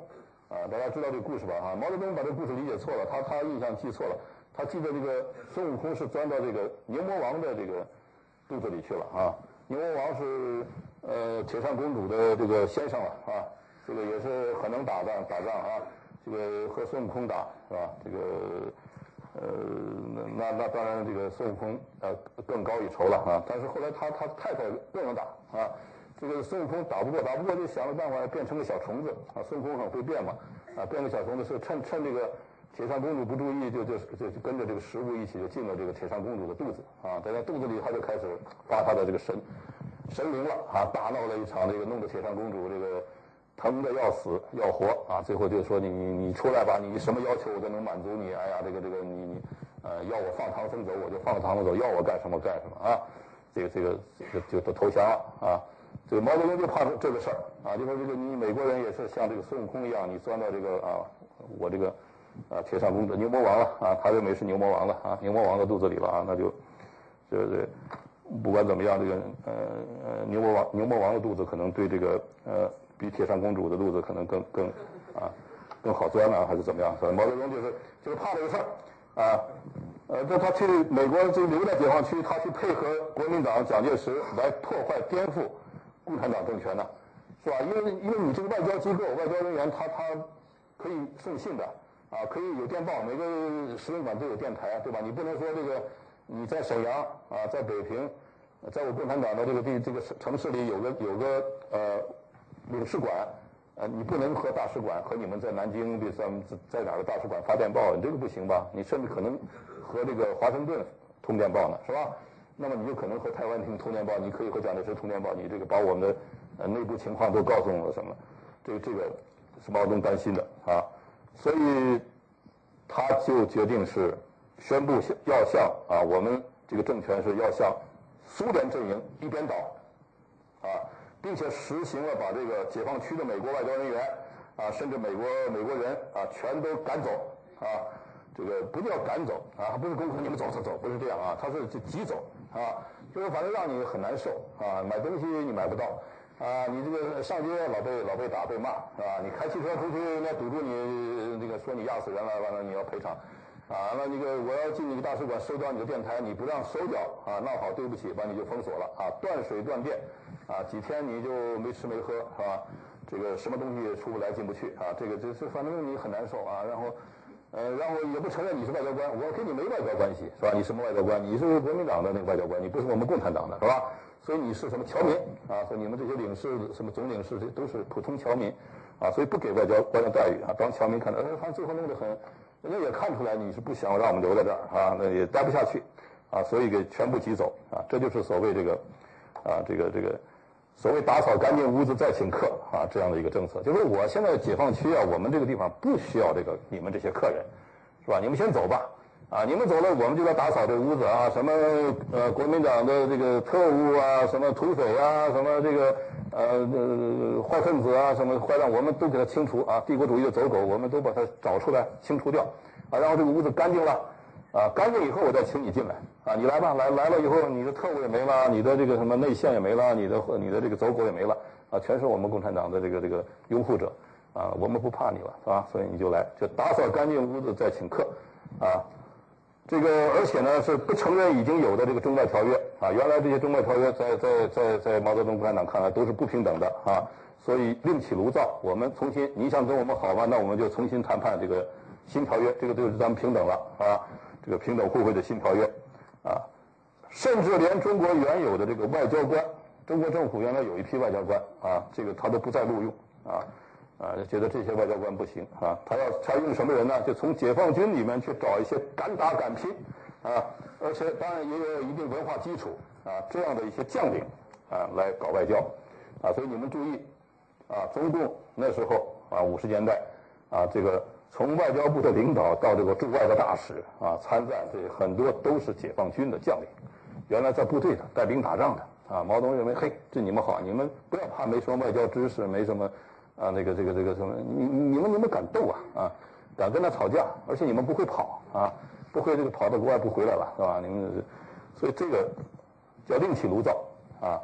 啊。大家知道这个故事吧？啊，毛泽东把这个故事理解错了，他他印象记错了。他记得这个孙悟空是钻到这个牛魔王的这个肚子里去了啊！牛魔王是呃铁扇公主的这个先生了啊，这个也是很能打仗打仗啊，这个和孙悟空打是吧？这个呃那那当然这个孙悟空呃更高一筹了啊！但是后来他他太太更能打啊，这个孙悟空打不过打不过就想了办法变成个小虫子啊！孙悟空很会变嘛啊，变个小虫子是趁趁这个。铁扇公主不注意，就就就就跟着这个食物一起就进了这个铁扇公主的肚子啊，在她肚子里，她就开始发她的这个神神灵了啊，大闹了一场，这个弄得铁扇公主这个疼的要死要活啊，最后就说你你你出来吧，你什么要求我都能满足你，哎呀，这个这个你你呃要我放唐僧走我就放唐僧走，要我干什么干什么啊，这个这个就就都投降了啊，这个毛泽东就怕这个事儿啊，就说这个你美国人也是像这个孙悟空一样，你钻到这个啊我这个。啊，铁扇公主牛魔王了啊，他认为是牛魔王了啊，牛魔王的肚子里了啊，那就，这这不管怎么样，这个呃呃牛魔王牛魔王的肚子可能对这个呃比铁扇公主的肚子可能更更啊更好钻啊，还是怎么样？所以毛泽东就是就是怕这个事儿啊，呃，但他去美国就留在解放区，他去配合国民党蒋介石来破坏颠覆共产党政权呢，是吧？因为因为你这个外交机构外交人员他他可以送信的。啊，可以有电报，每个使领馆都有电台，对吧？你不能说这个你在沈阳啊，在北平，在我共产党的这个地这个城市里有个有个呃领事馆，呃，你不能和大使馆和你们在南京的在在哪个大使馆发电报，你这个不行吧？你甚至可能和这个华盛顿通电报呢，是吧？那么你就可能和台湾通通电报，你可以和蒋介石通电报，你这个把我们的呃内部情况都告诉我什么？这个这个是毛泽东担心的啊。所以，他就决定是宣布要向啊，我们这个政权是要向苏联阵营一边倒，啊，并且实行了把这个解放区的美国外交人员啊，甚至美国美国人啊，全都赶走啊，这个不叫赶走啊，不是公开你们走走走，不是这样啊，他是就急走啊，就是反正让你很难受啊，买东西你买不到。啊，你这个上街老被老被打被骂是吧？你开汽车出去，那堵住你，那个说你压死人了，完了你要赔偿。啊，那那个我要进你个大使馆收掉你的电台，你不让收掉啊，那好，对不起，把你就封锁了啊，断水断电，啊，几天你就没吃没喝是吧？这个什么东西也出不来进不去啊，这个这这反正你很难受啊。然后，呃，然后也不承认你是外交官，我跟你没外交关系是吧？你什么外交官？你是国民党的那个外交官，你不是我们共产党的是吧？所以你是什么侨民啊？说你们这些领事、什么总领事，这都是普通侨民，啊，所以不给外交官的待遇啊。当侨民看到，哎，他最后弄得很，人家也看出来你是不想让我们留在这儿啊，那也待不下去，啊，所以给全部挤走啊。这就是所谓这个，啊，这个这个，所谓打扫干净屋子再请客啊，这样的一个政策。就是我现在解放区啊，我们这个地方不需要这个你们这些客人，是吧？你们先走吧。啊，你们走了，我们就来打扫这屋子啊！什么呃，国民党的这个特务啊，什么土匪啊，什么这个呃坏分子啊，什么坏蛋，我们都给他清除啊！帝国主义的走狗，我们都把它找出来清除掉啊！然后这个屋子干净了啊，干净以后我再请你进来啊！你来吧，来来了以后，你的特务也没了，你的这个什么内线也没了，你的你的这个走狗也没了啊！全是我们共产党的这个这个拥护者啊！我们不怕你了，是吧？所以你就来，就打扫干净屋子再请客啊！这个，而且呢是不承认已经有的这个中外条约啊，原来这些中外条约在在在在毛泽东共产党看来都是不平等的啊，所以另起炉灶，我们重新，你想跟我们好吗？那我们就重新谈判这个新条约，这个就是咱们平等了啊，这个平等互惠的新条约啊，甚至连中国原有的这个外交官，中国政府原来有一批外交官啊，这个他都不再录用啊，啊，觉得这些外交官不行啊，他要他用什么人呢？就从解放军里面去找一些敢打敢拼啊，而且当然也有一定文化基础啊这样的一些将领啊来搞外交啊，所以你们注意啊，中共那时候啊五十年代啊这个从外交部的领导到这个驻外的大使啊参赞，这很多都是解放军的将领，原来在部队的带兵打仗的啊，毛泽东认为嘿这你们好，你们不要怕没什么外交知识，没什么。啊，那个这个这个什么，你你们你们敢斗啊啊，敢跟他吵架，而且你们不会跑啊，不会这个跑到国外不回来了是吧？你们，所以这个叫另起炉灶啊。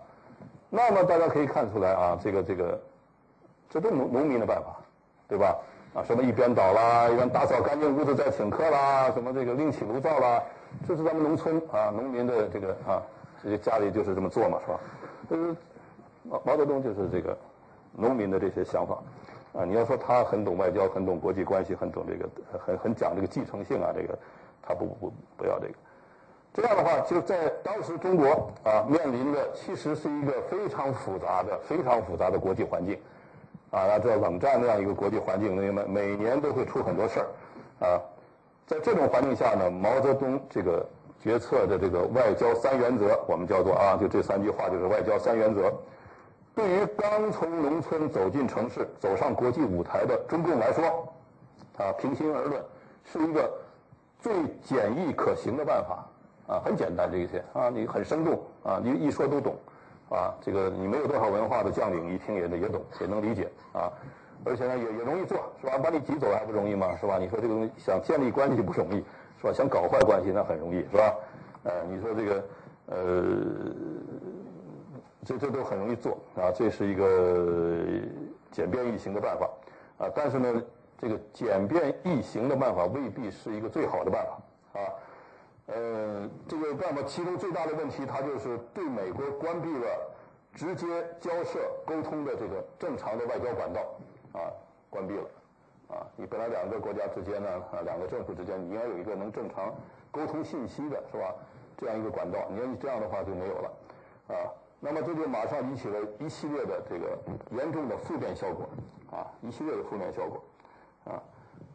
那么大家可以看出来啊，这个这个，这都农农民的办法，对吧？啊，什么一边倒啦，一边打扫干净屋子再请客啦，什么这个另起炉灶啦，这是咱们农村啊农民的这个啊，这些家里就是这么做嘛，是吧？呃，毛毛泽东就是这个。农民的这些想法，啊，你要说他很懂外交，很懂国际关系，很懂这个，很很讲这个继承性啊，这个他不不不要这个。这样的话，就在当时中国啊，面临的其实是一个非常复杂的、非常复杂的国际环境，啊，大家知道冷战那样一个国际环境，那么每年都会出很多事儿，啊，在这种环境下呢，毛泽东这个决策的这个外交三原则，我们叫做啊，就这三句话就是外交三原则。对于刚从农村走进城市、走上国际舞台的中共来说，啊，平心而论，是一个最简易可行的办法，啊，很简单这一些啊，你很生动啊，你一说都懂，啊，这个你没有多少文化的将领一听也也懂，也能理解啊，而且呢也也容易做，是吧？把你挤走还不容易吗？是吧？你说这个东西想建立关系不容易，是吧？想搞坏关系那很容易，是吧？呃，你说这个，呃。这这都很容易做啊，这是一个简便易行的办法啊。但是呢，这个简便易行的办法未必是一个最好的办法啊。呃，这个办法其中最大的问题，它就是对美国关闭了直接交涉沟通的这个正常的外交管道啊，关闭了啊。你本来两个国家之间呢，啊，两个政府之间，你应该有一个能正常沟通信息的是吧？这样一个管道，你要这样的话就没有了啊。那么这就马上引起了一系列的这个严重的负面效果，啊，一系列的负面效果，啊，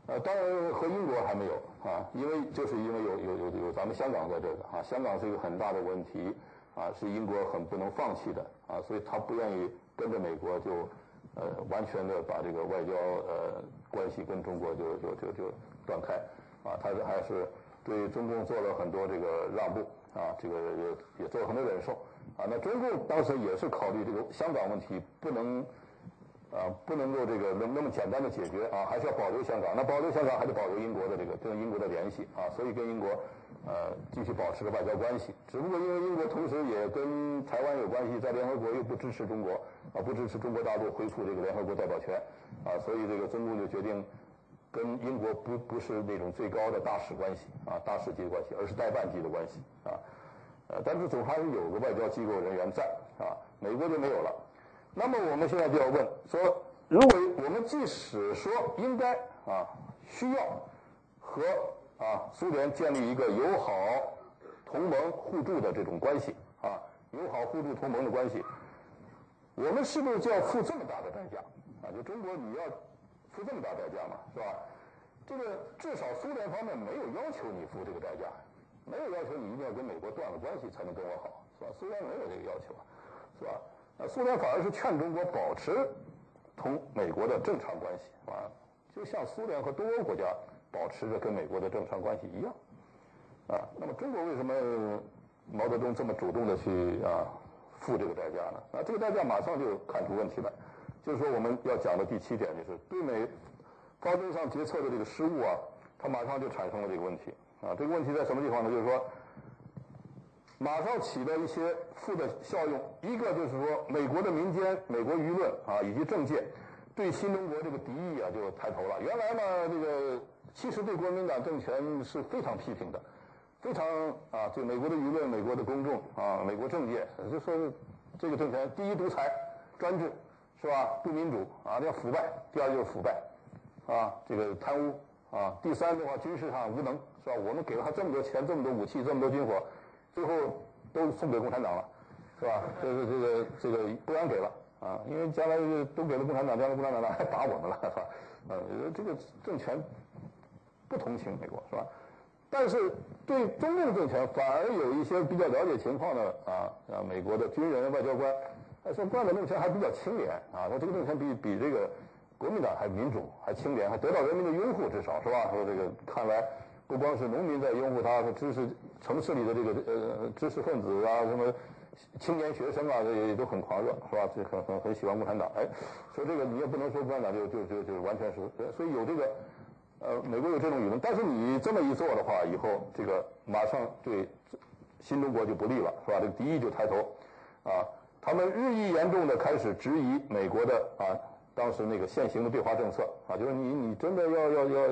呃，当然和英国还没有啊，因为就是因为有有有有咱们香港在这个啊，香港是一个很大的问题啊，是英国很不能放弃的啊，所以他不愿意跟着美国就呃完全的把这个外交呃关系跟中国就就就就断开啊，他是还是对中共做了很多这个让步啊，这个也也做了很多忍受。啊，那中共当时也是考虑这个香港问题不能，啊，不能够这个那那么简单的解决啊，还是要保留香港。那保留香港还得保留英国的这个跟英国的联系啊，所以跟英国呃继续保持个外交关系。只不过因为英国同时也跟台湾有关系，在联合国又不支持中国啊，不支持中国大陆恢复这个联合国代表权啊，所以这个中共就决定跟英国不不是那种最高的大使关系啊，大使级关系，而是代办级的关系啊。呃，但是总还是有个外交机构人员在啊，美国就没有了。那么我们现在就要问说，如果我们即使说应该啊需要和啊苏联建立一个友好、同盟、互助的这种关系啊，友好、互助、同盟的关系，我们是不是就要付这么大的代价啊？就中国你要付这么大代价嘛，是吧？这个至少苏联方面没有要求你付这个代价。没有要求你一定要跟美国断了关系才能跟我好，是吧？苏联没有这个要求，是吧？那苏联反而是劝中国保持同美国的正常关系，啊，就像苏联和东欧国家保持着跟美国的正常关系一样，啊。那么中国为什么毛泽东这么主动的去啊付这个代价呢？啊，这个代价马上就看出问题来，就是说我们要讲的第七点就是对美高登上决策的这个失误啊，它马上就产生了这个问题。啊，这个问题在什么地方呢？就是说，马上起的一些负的效用，一个就是说，美国的民间、美国舆论啊，以及政界对新中国这个敌意啊，就抬头了。原来呢，这个其实对国民党政权是非常批评的，非常啊，对美国的舆论、美国的公众啊、美国政界，就说这个政权第一独裁、专制，是吧？不民主啊，要腐败。第二就是腐败，啊，这个贪污啊。第三的话，军事上无能。是吧？我们给了他这么多钱，这么多武器，这么多军火，最后都送给共产党了，是吧？这个这个这个不让给了啊，因为将来都给了共产党，将来共产党还 [laughs] 打我们了，是吧？呃，这个政权不同情美国，是吧？但是对中共政权反而有一些比较了解情况的啊啊，美国的军人、外交官，说共产党政权还比较清廉啊，说这个政权比比这个国民党还民主、还清廉，还得到人民的拥护，至少是吧？说这个看来不光是农民在拥护他，知识城市里的这个呃知识分子啊，什么青年学生啊，这也都很狂热，是吧？这很很很喜欢共产党。哎，说这个你也不能说共产党就就就就完全是，所以有这个。呃，美国有这种舆论，但是你这么一做的话，以后这个马上对新中国就不利了，是吧？这个敌意就抬头，啊，他们日益严重的开始质疑美国的啊，当时那个现行的对华政策啊，就是你你真的要要要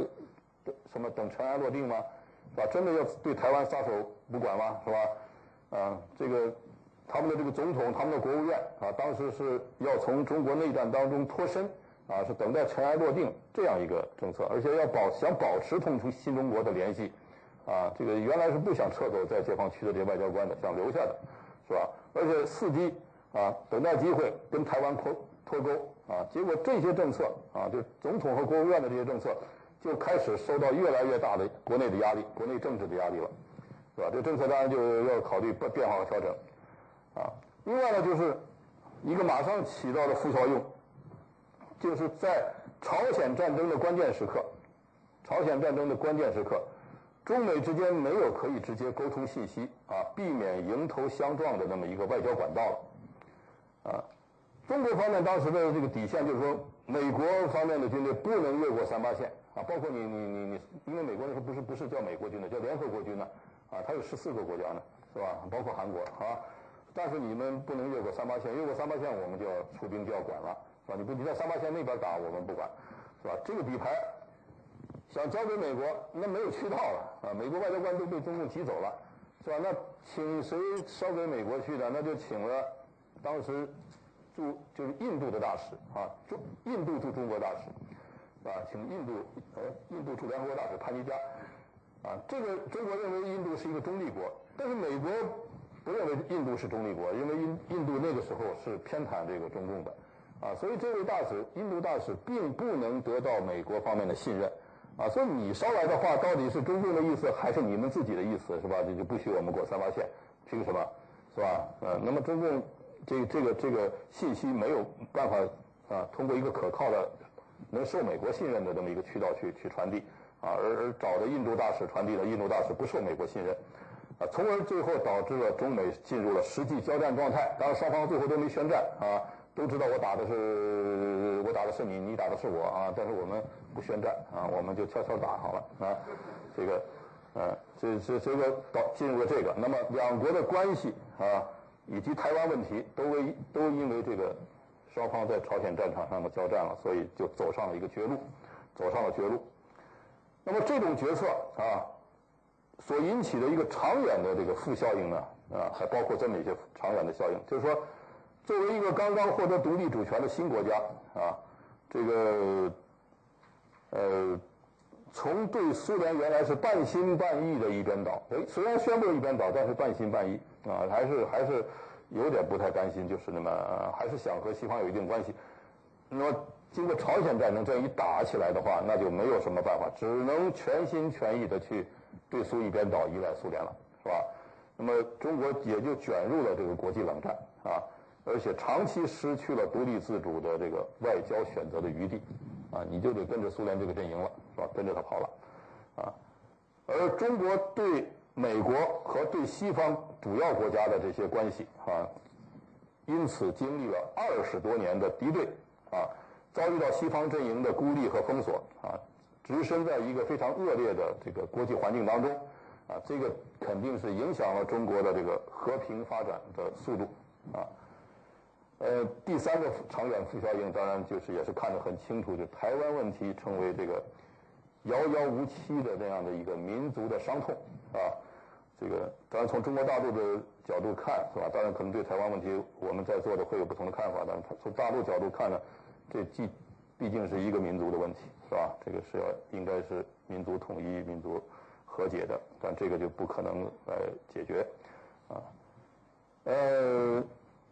什么等尘埃落定吗？是吧？真的要对台湾撒手不管吗？是吧？啊，这个他们的这个总统，他们的国务院啊，当时是要从中国内战当中脱身。啊，是等待尘埃落定这样一个政策，而且要保想保持同出新中国的联系，啊，这个原来是不想撤走在解放区的这些外交官的，想留下的，是吧？而且伺机啊，等待机会跟台湾脱脱钩啊，结果这些政策啊，就总统和国务院的这些政策，就开始受到越来越大的国内的压力，国内政治的压力了，是吧？这政策当然就要考虑变变化和调整，啊，另外呢，就是一个马上起到的副作用。就是在朝鲜战争的关键时刻，朝鲜战争的关键时刻，中美之间没有可以直接沟通信息啊，避免迎头相撞的那么一个外交管道了，啊，中国方面当时的这个底线就是说，美国方面的军队不能越过三八线啊，包括你你你你，因为美国那时候不是不是叫美国军的，叫联合国军呢，啊，它有十四个国家呢，是吧？包括韩国啊，但是你们不能越过三八线，越过三八线我们就要出兵就要管了。是吧？你不你在三八线那边打，我们不管，是吧？这个底牌想交给美国，那没有渠道了啊！美国外交官都被中共挤走了，是吧？那请谁捎给美国去的？那就请了当时驻就是印度的大使啊，中印度驻中国大使，啊，请印度呃印度驻联合国大使潘尼加啊。这个中国认为印度是一个中立国，但是美国不认为印度是中立国，因为印印度那个时候是偏袒这个中共的。啊，所以这位大使，印度大使并不能得到美国方面的信任，啊，所以你捎来的话到底是中共的意思还是你们自己的意思，是吧？这就不许我们过三八线，凭什么，是吧？呃，那么中共这这个这个信息没有办法啊，通过一个可靠的、能受美国信任的这么一个渠道去去传递，啊，而而找的印度大使传递的印度大使不受美国信任，啊，从而最后导致了中美进入了实际交战状态，当然双方最后都没宣战，啊。都知道我打的是我打的是你，你打的是我啊！但是我们不宣战啊，我们就悄悄打好了啊。这个，呃，这这这个到进入了这个，那么两国的关系啊，以及台湾问题，都为都因为这个双方在朝鲜战场上的交战了，所以就走上了一个绝路，走上了绝路。那么这种决策啊，所引起的一个长远的这个负效应呢，啊，还包括这么一些长远的效应，就是说。作为一个刚刚获得独立主权的新国家啊，这个呃，从对苏联原来是半心半意的一边倒，哎，虽然宣布一边倒，但是半心半意啊，还是还是有点不太甘心，就是那么还是想和西方有一定关系。那么经过朝鲜战争这样一打起来的话，那就没有什么办法，只能全心全意的去对苏一边倒，依赖苏联了，是吧？那么中国也就卷入了这个国际冷战啊。而且长期失去了独立自主的这个外交选择的余地，啊，你就得跟着苏联这个阵营了，是吧？跟着他跑了，啊，而中国对美国和对西方主要国家的这些关系，啊，因此经历了二十多年的敌对，啊，遭遇到西方阵营的孤立和封锁，啊，置身在一个非常恶劣的这个国际环境当中，啊，这个肯定是影响了中国的这个和平发展的速度，啊。呃，第三个长远负效应，当然就是也是看得很清楚，就台湾问题成为这个遥遥无期的这样的一个民族的伤痛啊。这个当然从中国大陆的角度看，是吧？当然可能对台湾问题我们在座的会有不同的看法，但是从大陆角度看呢，这既毕竟是一个民族的问题，是吧？这个是要应该是民族统一、民族和解的，但这个就不可能来解决啊。呃。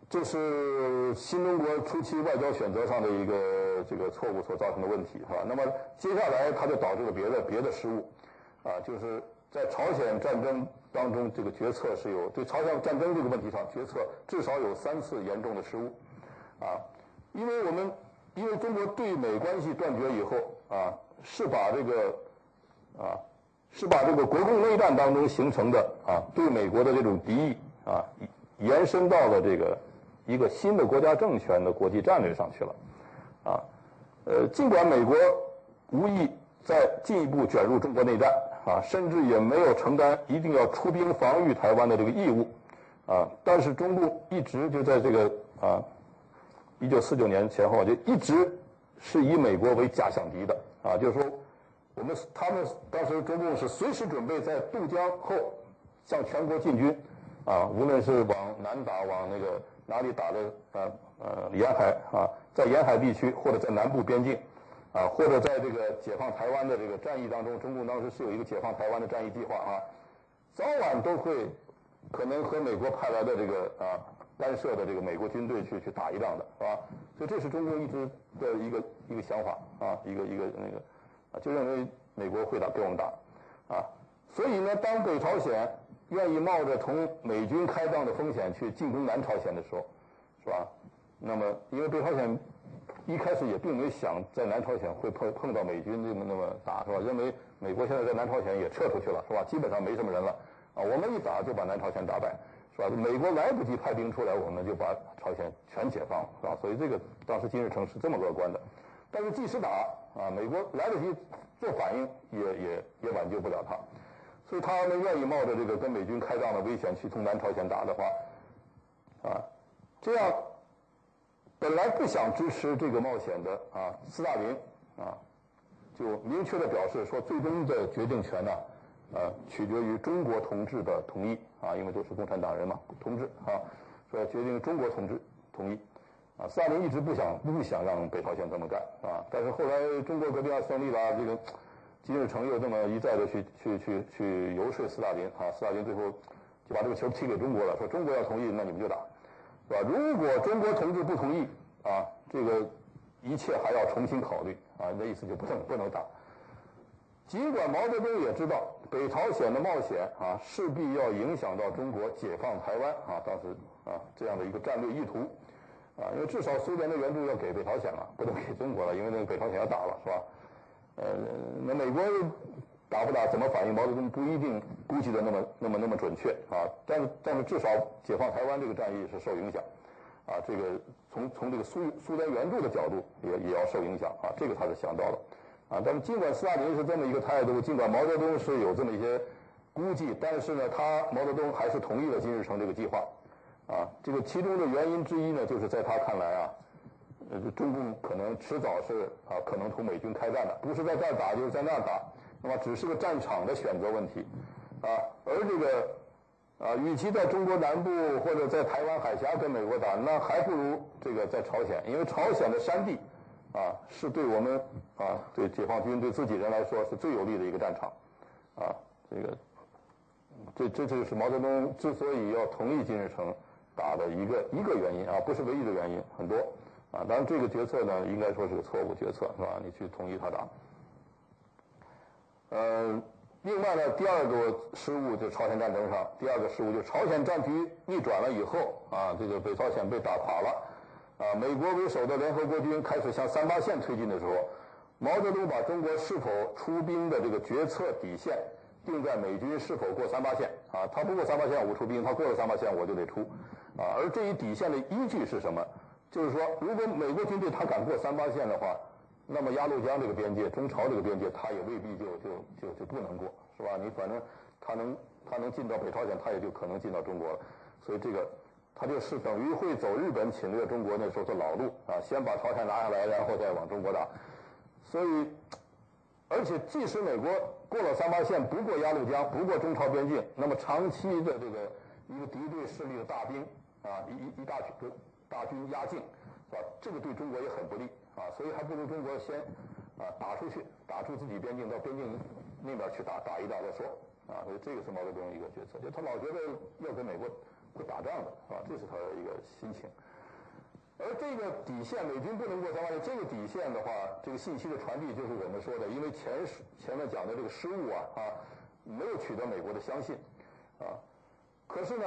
这是新中国初期外交选择上的一个这个错误所造成的问题，是吧？那么接下来它就导致了别的别的失误，啊，就是在朝鲜战争当中，这个决策是有对朝鲜战争这个问题上决策至少有三次严重的失误，啊，因为我们因为中国对美关系断绝以后，啊，是把这个啊是把这个国共内战当中形成的啊对美国的这种敌意啊延伸到了这个。一个新的国家政权的国际战略上去了，啊，呃，尽管美国无意再进一步卷入中国内战，啊，甚至也没有承担一定要出兵防御台湾的这个义务，啊，但是中共一直就在这个啊，一九四九年前后就一直是以美国为假想敌的，啊，就是说我们他们当时中共是随时准备在渡江后向全国进军，啊，无论是往南打往那个。哪里打的呃呃沿海啊，在沿海地区或者在南部边境，啊或者在这个解放台湾的这个战役当中，中共当时是有一个解放台湾的战役计划啊，早晚都会可能和美国派来的这个啊干涉的这个美国军队去去打一仗的，是吧？所以这是中共一直的一个一个想法啊，一个一个那个啊，就认为美国会打给我们打啊，所以呢，当北朝鲜。愿意冒着同美军开仗的风险去进攻南朝鲜的时候，是吧？那么，因为北朝鲜一开始也并没想在南朝鲜会碰碰到美军那么那么打，是吧？认为美国现在在南朝鲜也撤出去了，是吧？基本上没什么人了，啊，我们一打就把南朝鲜打败，是吧？美国来不及派兵出来，我们就把朝鲜全解放，是吧？所以这个当时金日成是这么乐观的，但是即使打啊，美国来得及做反应，也也也挽救不了他。所以他们愿意冒着这个跟美军开仗的危险去从南朝鲜打的话，啊，这样本来不想支持这个冒险的啊，斯大林啊，就明确的表示说，最终的决定权呢，呃，取决于中国同志的同意啊，因为都是共产党人嘛，同志啊，说决定中国同志同意啊，斯大林一直不想不想让北朝鲜这么干啊，但是后来中国革命要胜利了，这个。金日成又这么一再的去去去去游说斯大林啊，斯大林最后就把这个球踢给中国了，说中国要同意，那你们就打，是吧？如果中国同志不同意啊，这个一切还要重新考虑啊，那意思就不能不能打。尽管毛泽东也知道北朝鲜的冒险啊，势必要影响到中国解放台湾啊，当时啊这样的一个战略意图啊，因为至少苏联的援助要给北朝鲜了，不能给中国了，因为那个北朝鲜要打了，是吧？呃，那美国打不打，怎么反应？毛泽东不一定估计的那么、那么、那么准确啊。但，但是至少解放台湾这个战役是受影响，啊，这个从从这个苏苏联援助的角度也也要受影响啊。这个他是想到了，啊，但是尽管斯大林是这么一个态度，尽管毛泽东是有这么一些估计，但是呢，他毛泽东还是同意了金日成这个计划，啊，这个其中的原因之一呢，就是在他看来啊。呃，中共可能迟早是啊，可能同美军开战的，不是在这儿打，就是在那儿打，那么只是个战场的选择问题，啊，而这个啊，与其在中国南部或者在台湾海峡跟美国打，那还不如这个在朝鲜，因为朝鲜的山地啊，是对我们啊，对解放军对自己人来说是最有利的一个战场，啊，这个这这就是毛泽东之所以要同意金日成打的一个一个原因啊，不是唯一的原因，很多。啊，当然这个决策呢，应该说是个错误决策，是吧？你去同意他打。呃，另外呢，第二个失误就朝鲜战争上，第二个失误就朝鲜战局逆转了以后，啊，这个北朝鲜被打垮了，啊，美国为首的联合国军开始向三八线推进的时候，毛泽东把中国是否出兵的这个决策底线定在美军是否过三八线，啊，他不过三八线我出兵，他过了三八线我就得出，啊，而这一底线的依据是什么？就是说，如果美国军队他敢过三八线的话，那么鸭绿江这个边界、中朝这个边界，他也未必就就就就不能过，是吧？你反正他能他能进到北朝鲜，他也就可能进到中国了。所以这个他就是等于会走日本侵略中国那时候的老路啊，先把朝鲜拿下来，然后再往中国打。所以，而且即使美国过了三八线，不过鸭绿江，不过中朝边境，那么长期的这个一个敌对势力的大兵啊，一一大群。大军压境，是吧？这个对中国也很不利啊，所以还不如中国先啊打出去，打出自己边境，到边境那边去打打一打再说啊。所以这个是毛泽东一个决策，就他老觉得要跟美国会打仗的，啊？这是他的一个心情。而这个底线，美军不能过三八线，这个底线的话，这个信息的传递就是我们说的，因为前前面讲的这个失误啊啊，没有取得美国的相信啊。可是呢，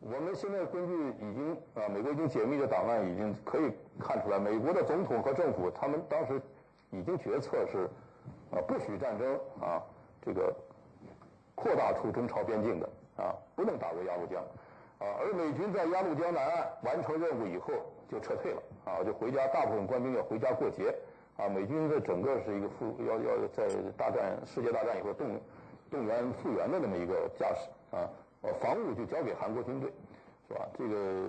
我们现在根据已经啊，美国已经解密的档案已经可以看出来，美国的总统和政府他们当时已经决策是啊，不许战争啊，这个扩大出中朝边境的啊，不能打过鸭绿江。啊，而美军在鸭绿江南岸完成任务以后就撤退了，啊，就回家，大部分官兵要回家过节，啊，美军的整个是一个复要要在大战世界大战以后动动员复员的那么一个架势，啊，防务就交给韩国军队，是吧？这个，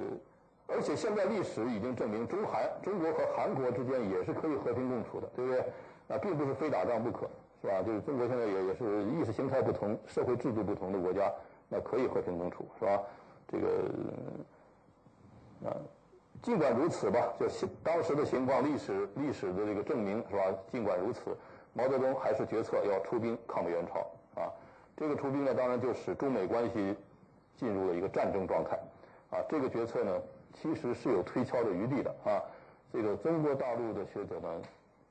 而且现在历史已经证明，中韩中国和韩国之间也是可以和平共处的，对不对？啊，并不是非打仗不可，是吧？就是中国现在也也是意识形态不同、社会制度不同的国家，那可以和平共处，是吧？这个啊，尽管如此吧，就当时的情况、历史历史的这个证明是吧？尽管如此，毛泽东还是决策要出兵抗美援朝。这个出兵呢，当然就使中美关系进入了一个战争状态啊。这个决策呢，其实是有推敲的余地的啊。这个中国大陆的学者呢，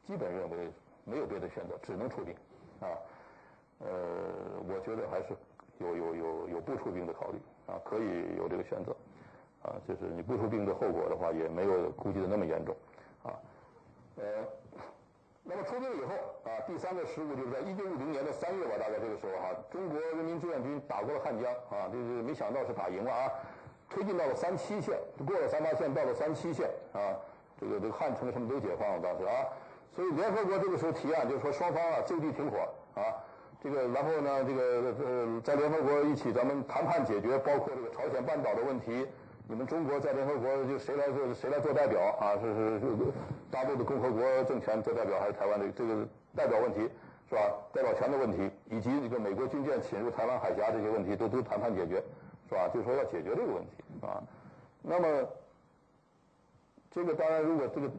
基本认为没有别的选择，只能出兵啊。呃，我觉得还是有有有有不出兵的考虑。啊，可以有这个选择，啊，就是你不出兵的后果的话，也没有估计的那么严重，啊，呃，那么出兵以后，啊，第三个失误就是在一九五零年的三月吧，大概这个时候哈，中国人民志愿军打过了汉江，啊，这是没想到是打赢了啊，推进到了三七线，过了三八线到了三七线，啊，这个这个汉城什么都解放了当时啊，所以联合国这个时候提案就是说双方啊就地停火，啊。这个，然后呢，这个呃，在联合国一起咱们谈判解决，包括这个朝鲜半岛的问题。你们中国在联合国就谁来做谁来做代表啊？是是是大陆的共和国政权做代表，还是台湾的这个代表问题是吧？代表权的问题，以及这个美国军舰侵入台湾海峡这些问题，都都谈判解决是吧？就说要解决这个问题啊。那么这个当然，如果这个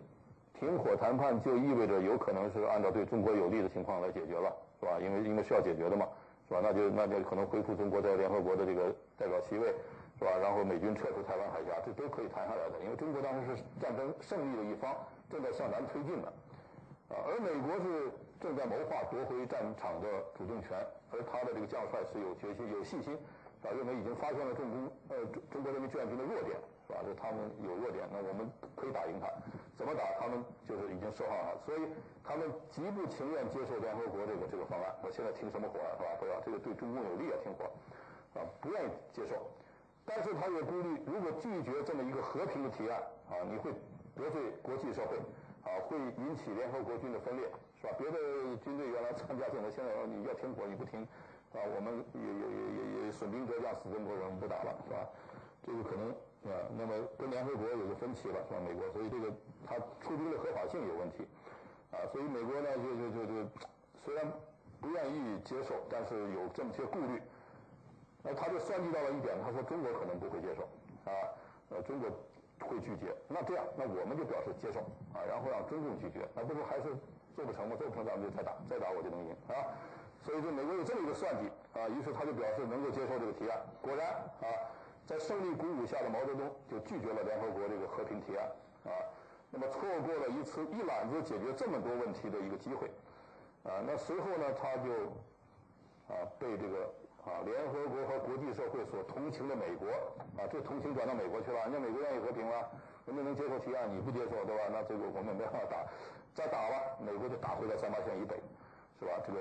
停火谈判，就意味着有可能是按照对中国有利的情况来解决了。是吧？因为因为是要解决的嘛，是吧？那就那就可能恢复中国在联合国的这个代表席位，是吧？然后美军撤出台湾海峡，这都可以谈下来的。因为中国当时是战争胜利的一方，正在向南推进的，啊，而美国是正在谋划夺回战场的主动权，而他的这个将帅是有决心、有信心，啊，认为已经发现了重工呃中中国人民志愿军的弱点。是吧？就他们有弱点，那我们可以打赢他。怎么打？他们就是已经设好了，所以他们极不情愿接受联合国这个这个方案。我现在停什么火啊？是吧？不要这个对中共有利啊，停火啊，不愿意接受。但是他也顾虑，如果拒绝这么一个和平的提案啊，你会得罪国际社会啊，会引起联合国军的分裂，是吧？别的军队原来参加进来，现在你要停火，你不停啊，我们也也也也也损兵折将，死这么多人，不打了，是吧？这个可能。啊，那么跟联合国有个分歧了，是吧？美国，所以这个他出兵的合法性有问题，啊，所以美国呢就就就就虽然不愿意接受，但是有这么些顾虑，那他就算计到了一点，他说中国可能不会接受，啊，呃，中国会拒绝，那这样，那我们就表示接受，啊，然后让中共拒绝，那不是还是做不成吗？做不成咱们就再打，再打我就能赢，啊，所以说美国有这么一个算计，啊，于是他就表示能够接受这个提案，果然，啊。在胜利鼓舞下的毛泽东就拒绝了联合国这个和平提案啊，那么错过了一次一揽子解决这么多问题的一个机会啊。那随后呢，他就啊被这个啊联合国和国际社会所同情的美国啊，这同情转到美国去了。人家美国愿意和平了，人家能接受提案，你不接受对吧？那这个我们没法打，再打了，美国就打回到三八线以北，是吧？这个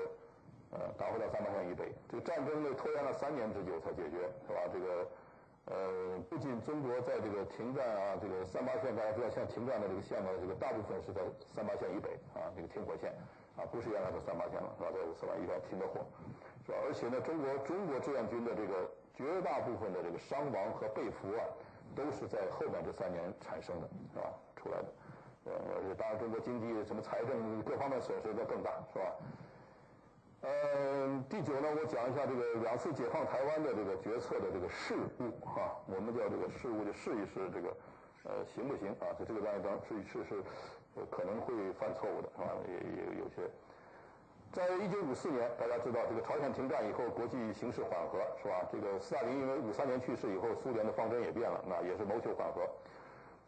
呃打回到三八线以北，这个战争呢拖延了三年之久才解决，是吧？这个。呃，不仅中国在这个停战啊，这个三八线大家知道，像停战的这个线呢，这个大部分是在三八线以北啊，这个停火线啊，不是原来的三八线了，是吧？在五四完一般停的火，而且呢，中国中国志愿军的这个绝大部分的这个伤亡和被俘啊，都是在后面这三年产生的，是吧？出来的，呃，而且当然中国经济什么财政各方面损失都更大，是吧？呃，第九呢，我讲一下这个两次解放台湾的这个决策的这个事误哈，我们叫这个事误，就试一试这个呃行不行啊？就这个当当试一试是可能会犯错误的是吧？也也有些在一九五四年，大家知道这个朝鲜停战以后，国际形势缓和，是吧？这个斯大林因为五三年去世以后，苏联的方针也变了，那也是谋求缓和。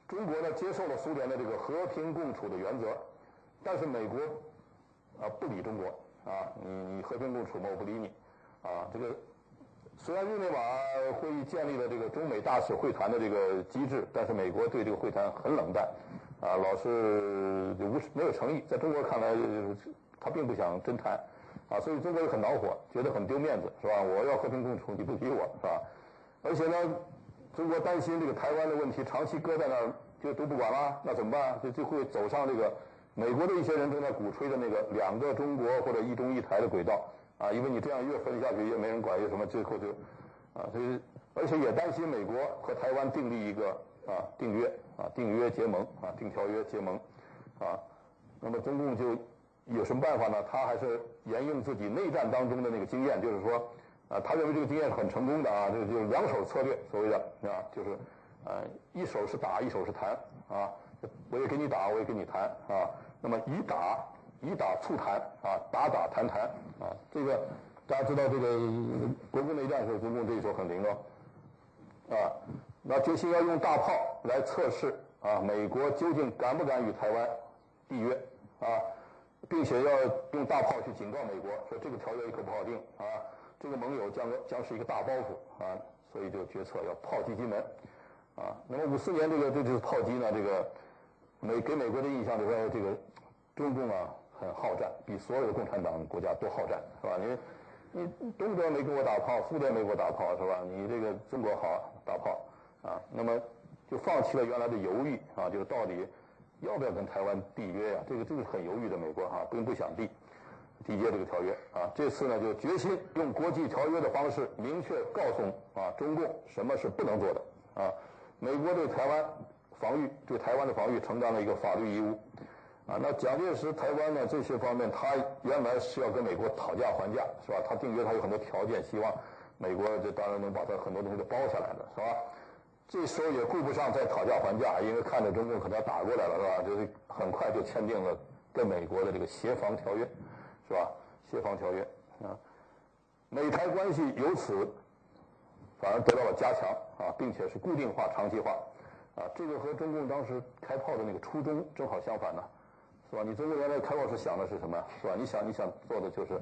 中国呢，接受了苏联的这个和平共处的原则，但是美国啊不理中国啊，你你和平共处嘛，我不理你啊。这个虽然日内瓦会议建立了这个中美大使会谈的这个机制，但是美国对这个会谈很冷淡啊，老是无没有诚意，在中国看来。他并不想真谈，啊，所以中国也很恼火，觉得很丢面子，是吧？我要和平共处，你不理我，是吧？而且呢，中国担心这个台湾的问题长期搁在那儿就都不管了，那怎么办？就就会走上这个美国的一些人正在鼓吹的那个两个中国或者一中一台的轨道，啊，因为你这样越分下去越没人管，越什么，最后就，啊，所以而且也担心美国和台湾订立一个啊订约啊订约结盟啊订条约结盟，啊，那么中共就。有什么办法呢？他还是沿用自己内战当中的那个经验，就是说，啊，他认为这个经验是很成功的啊，就就两手策略，所谓的啊，就是，呃，一手是打，一手是谈啊，我也给你打，我也跟你谈啊，那么以打以打促谈啊，打打谈谈啊，这个大家知道，这个国共内战时候，中共这一手很灵哦，啊，那决心要用大炮来测试啊，美国究竟敢不敢与台湾缔约啊？并且要用大炮去警告美国，说这个条约可不好定啊，这个盟友将将是一个大包袱啊，所以就决策要炮击金门啊。那么五四年这个这就是炮击呢，这个美给美国的印象就说这个中共啊很好战，比所有的共产党国家都好战，是吧？你你东德没给我打炮，苏联没给我打炮，是吧？你这个中国好打炮啊，那么就放弃了原来的犹豫啊，就是到底。要不要跟台湾缔约呀？这个这个很犹豫的美国哈，并不想缔缔结这个条约啊。这次呢，就决心用国际条约的方式，明确告诉啊中共什么是不能做的啊。美国对台湾防御，对台湾的防御承担了一个法律义务啊。那蒋介石台湾呢这些方面，他原来是要跟美国讨价还价，是吧？他订约他有很多条件，希望美国这当然能把他很多东西都包下来的，是吧？这时候也顾不上再讨价还价，因为看着中共可能要打过来了，是吧？就是很快就签订了跟美国的这个协防条约，是吧？协防条约啊，美台关系由此反而得到了加强啊，并且是固定化、长期化啊。这个和中共当时开炮的那个初衷正好相反呢，是吧？你中共原来开炮是想的是什么？是吧？你想你想做的就是。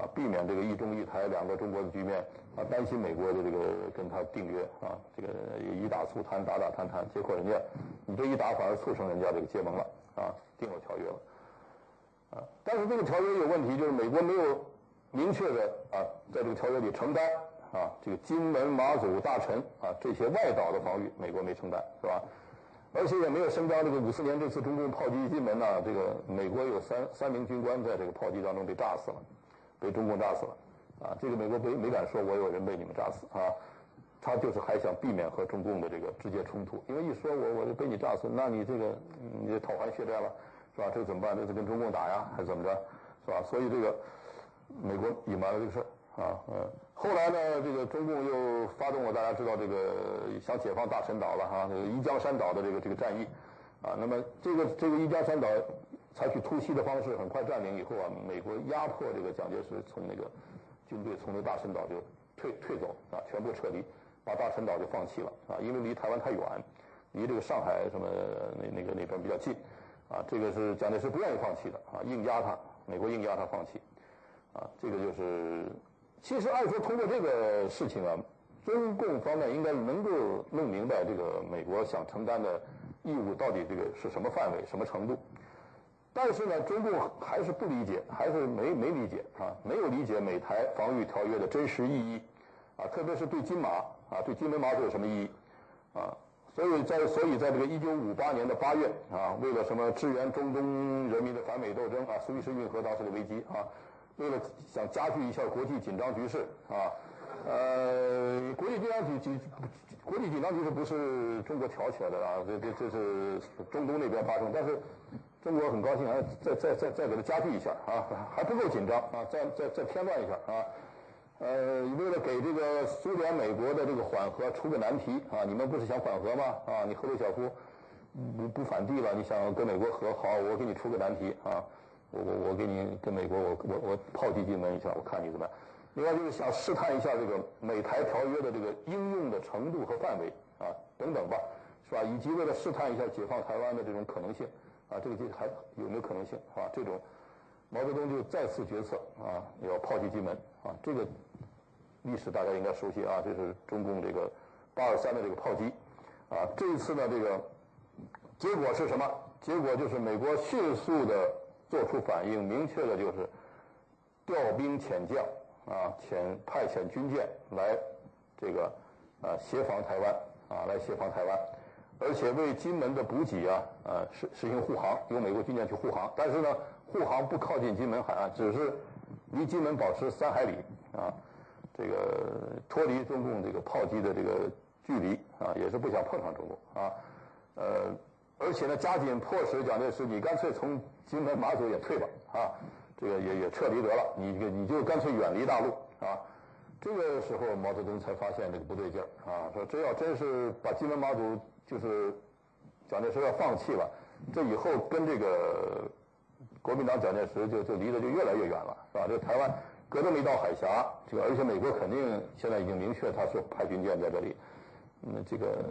啊，避免这个一中一台两个中国的局面啊，担心美国的这个跟他订约啊，这个以打促谈，打打谈谈，结果人家你这一打反而促成人家这个结盟了啊，订了条约了啊。但是这个条约有问题，就是美国没有明确的啊，在这个条约里承担啊，这个金门、马祖、大陈啊这些外岛的防御，美国没承担是吧？而且也没有声张这个五四年这次中共炮击金门呢，这个美国有三三名军官在这个炮击当中被炸死了。被中共炸死了，啊，这个美国没没敢说，我有人被你们炸死啊，他就是还想避免和中共的这个直接冲突，因为一说我我就被你炸死，那你这个你就讨还血债了，是吧？这怎么办？这是跟中共打呀，还是怎么着，是吧？所以这个美国隐瞒了这个事儿啊，嗯，后来呢，这个中共又发动了，大家知道这个想解放大陈岛了哈，这个宜江山岛的这个这个战役，啊，那么这个这个宜江山岛。采取突袭的方式，很快占领以后啊，美国压迫这个蒋介石从那个军队从那大陈岛就退退走啊，全部撤离，把大陈岛就放弃了啊，因为离台湾太远，离这个上海什么那那个那边比较近啊，这个是蒋介石不愿意放弃的啊，硬压他，美国硬压他放弃啊，这个就是其实按说通过这个事情啊，中共方面应该能够弄明白这个美国想承担的义务到底这个是什么范围、什么程度。但是呢，中共还是不理解，还是没没理解啊，没有理解美台防御条约的真实意义啊，特别是对金马啊，对金门马祖有什么意义啊？所以在所以在这个一九五八年的八月啊，为了什么支援中东人民的反美斗争啊，苏伊士运河当时的危机啊，为了想加剧一下国际紧张局势啊，呃，国际紧张局局国际紧张局势不是中国挑起来的啊，这这这是中东那边发生，但是。中国很高兴，还再再再再给他加剧一下啊，还不够紧张啊，再再再添乱一下啊，呃，为了给这个苏联、美国的这个缓和出个难题啊，你们不是想缓和吗？啊，你赫鲁晓夫不不反帝了，你想跟美国和好，我给你出个难题啊，我我我给你跟美国我我我炮击金门一下，我看你怎么样。另外就是想试探一下这个美台条约的这个应用的程度和范围啊等等吧，是吧？以及为了试探一下解放台湾的这种可能性啊，这个就还有没有可能性啊？这种毛泽东就再次决策啊，要炮击金门啊，这个历史大家应该熟悉啊，这是中共这个八二三的这个炮击啊，这一次呢这个结果是什么？结果就是美国迅速的做出反应，明确的就是调兵遣将。啊，遣派遣军舰来这个啊协防台湾啊，来协防台湾，而且为金门的补给啊啊实实行护航，由美国军舰去护航。但是呢，护航不靠近金门海岸，只是离金门保持三海里啊，这个脱离中共这个炮击的这个距离啊，也是不想碰上中共啊。呃，而且呢，加紧迫使蒋介石，你干脆从金门马祖也退吧啊。这个也也撤离得了，你这个你就干脆远离大陆啊！这个时候毛泽东才发现这个不对劲儿啊，说这要真是把金门马祖就是蒋介石要放弃了，这以后跟这个国民党蒋介石就就离得就越来越远了，是吧？这台湾隔这么一道海峡，这个而且美国肯定现在已经明确他是派军舰在这里，那这个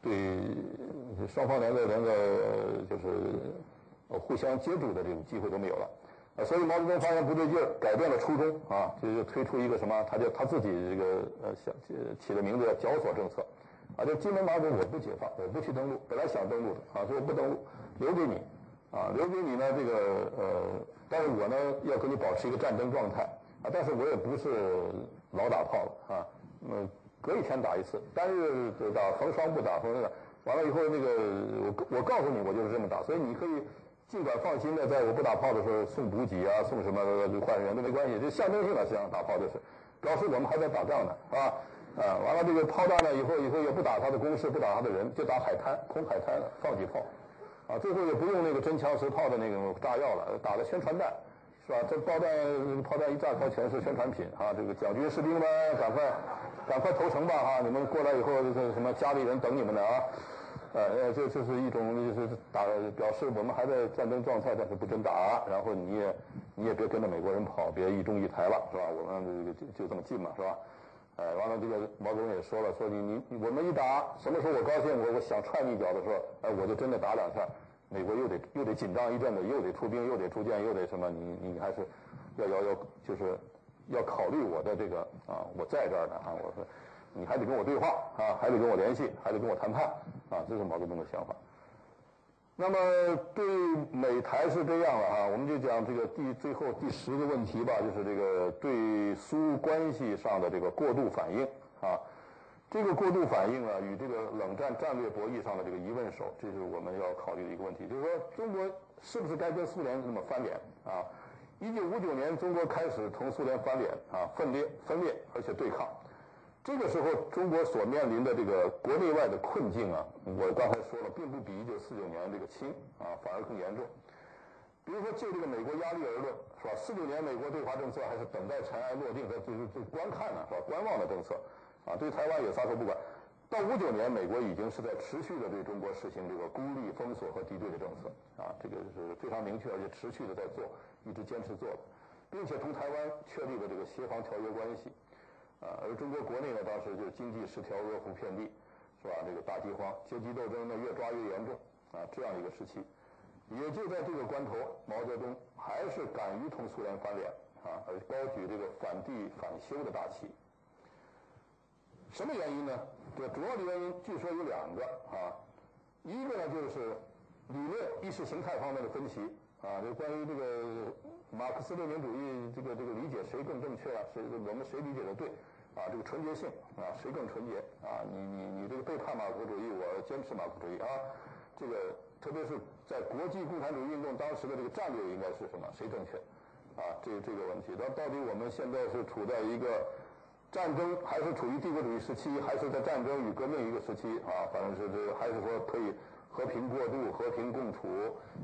对双方连个连个就是互相接触的这种机会都没有了。啊，所以毛泽东发现不对劲儿，改变了初衷啊，就就推出一个什么，他就他自己这个呃想起的名字叫绞索政策，啊，这金门马祖我不解放，我不去登陆，本来想登陆的啊，说我不登陆，留给你，啊，留给你呢这个呃，但是我呢要跟你保持一个战争状态啊，但是我也不是老打炮了啊，嗯，隔一天打一次，单日打，逢双不打，逢那个，完了以后那个我我告诉你我就是这么打，所以你可以。尽管放心的，在我不打炮的时候送补给啊，送什么换人都没关系，就象征性的，这样打炮就是，表示我们还在打仗呢，啊啊，完了这个炮弹呢，以后以后也不打他的工事，不打他的人，就打海滩，空海滩放几炮，啊，最后也不用那个真枪实炮的那种炸药了，打的宣传弹，是吧？这炮弹炮弹一炸开，全是宣传品啊！这个蒋军士兵们，赶快赶快投诚吧，哈！你们过来以后，这什么家里人等你们呢啊？呃，这这是一种就是打表示我们还在战争状态，但是不真打。然后你也你也别跟着美国人跑，别一中一台了，是吧？我们就就这么近嘛，是吧？哎，完了这个毛泽东也说了，说你你我们一打，什么时候我高兴，我我想踹你一脚的时候，哎，我就真的打两下。美国又得又得紧张一阵子，又得出兵，又得出舰，又得什么？你你还是要要要，就是要考虑我的这个啊，我在这儿呢啊，我说。你还得跟我对话啊，还得跟我联系，还得跟我谈判啊，这是毛泽东的想法。那么对美台是这样了啊，我们就讲这个第最后第十个问题吧，就是这个对苏关系上的这个过度反应啊。这个过度反应啊，与这个冷战战略博弈上的这个疑问手，这是我们要考虑的一个问题，就是说中国是不是该跟苏联那么翻脸啊？一九五九年，中国开始同苏联翻脸啊，分裂、分裂，而且对抗。这个时候，中国所面临的这个国内外的困境啊，我刚才说了，并不比一九四九年这个轻啊，反而更严重。比如说，就这个美国压力而论，是吧？四九年美国对华政策还是等待尘埃落定，和最最观看呢，是吧？观望的政策啊，对台湾也撒手不管。到五九年，美国已经是在持续的对中国实行这个孤立、封锁和敌对的政策啊，这个是非常明确，而且持续的在做，一直坚持做的，并且同台湾确立了这个协防条约关系。啊，而中国国内呢，当时就经济失调、饿殍遍地，是吧？这个大饥荒、阶级斗争呢越抓越严重，啊，这样一个时期，也就在这个关头，毛泽东还是敢于同苏联翻脸，啊，而高举这个反帝反修的大旗。什么原因呢？这主要的原因据说有两个，啊，一个呢就是理论意识形态方面的分歧，啊，就关于这个马克思列宁主义这个这个理解谁更正确啊？谁我们谁理解的对？啊，这个纯洁性啊，谁更纯洁啊？你你你这个背叛马克思主义，我坚持马克思主义啊。这个特别是在国际共产主义运动当时的这个战略应该是什么？谁正确？啊，这这个问题，那到底我们现在是处在一个战争，还是处于帝国主义时期，还是在战争与革命一个时期？啊，反正是这，还是说可以和平过渡、和平共处？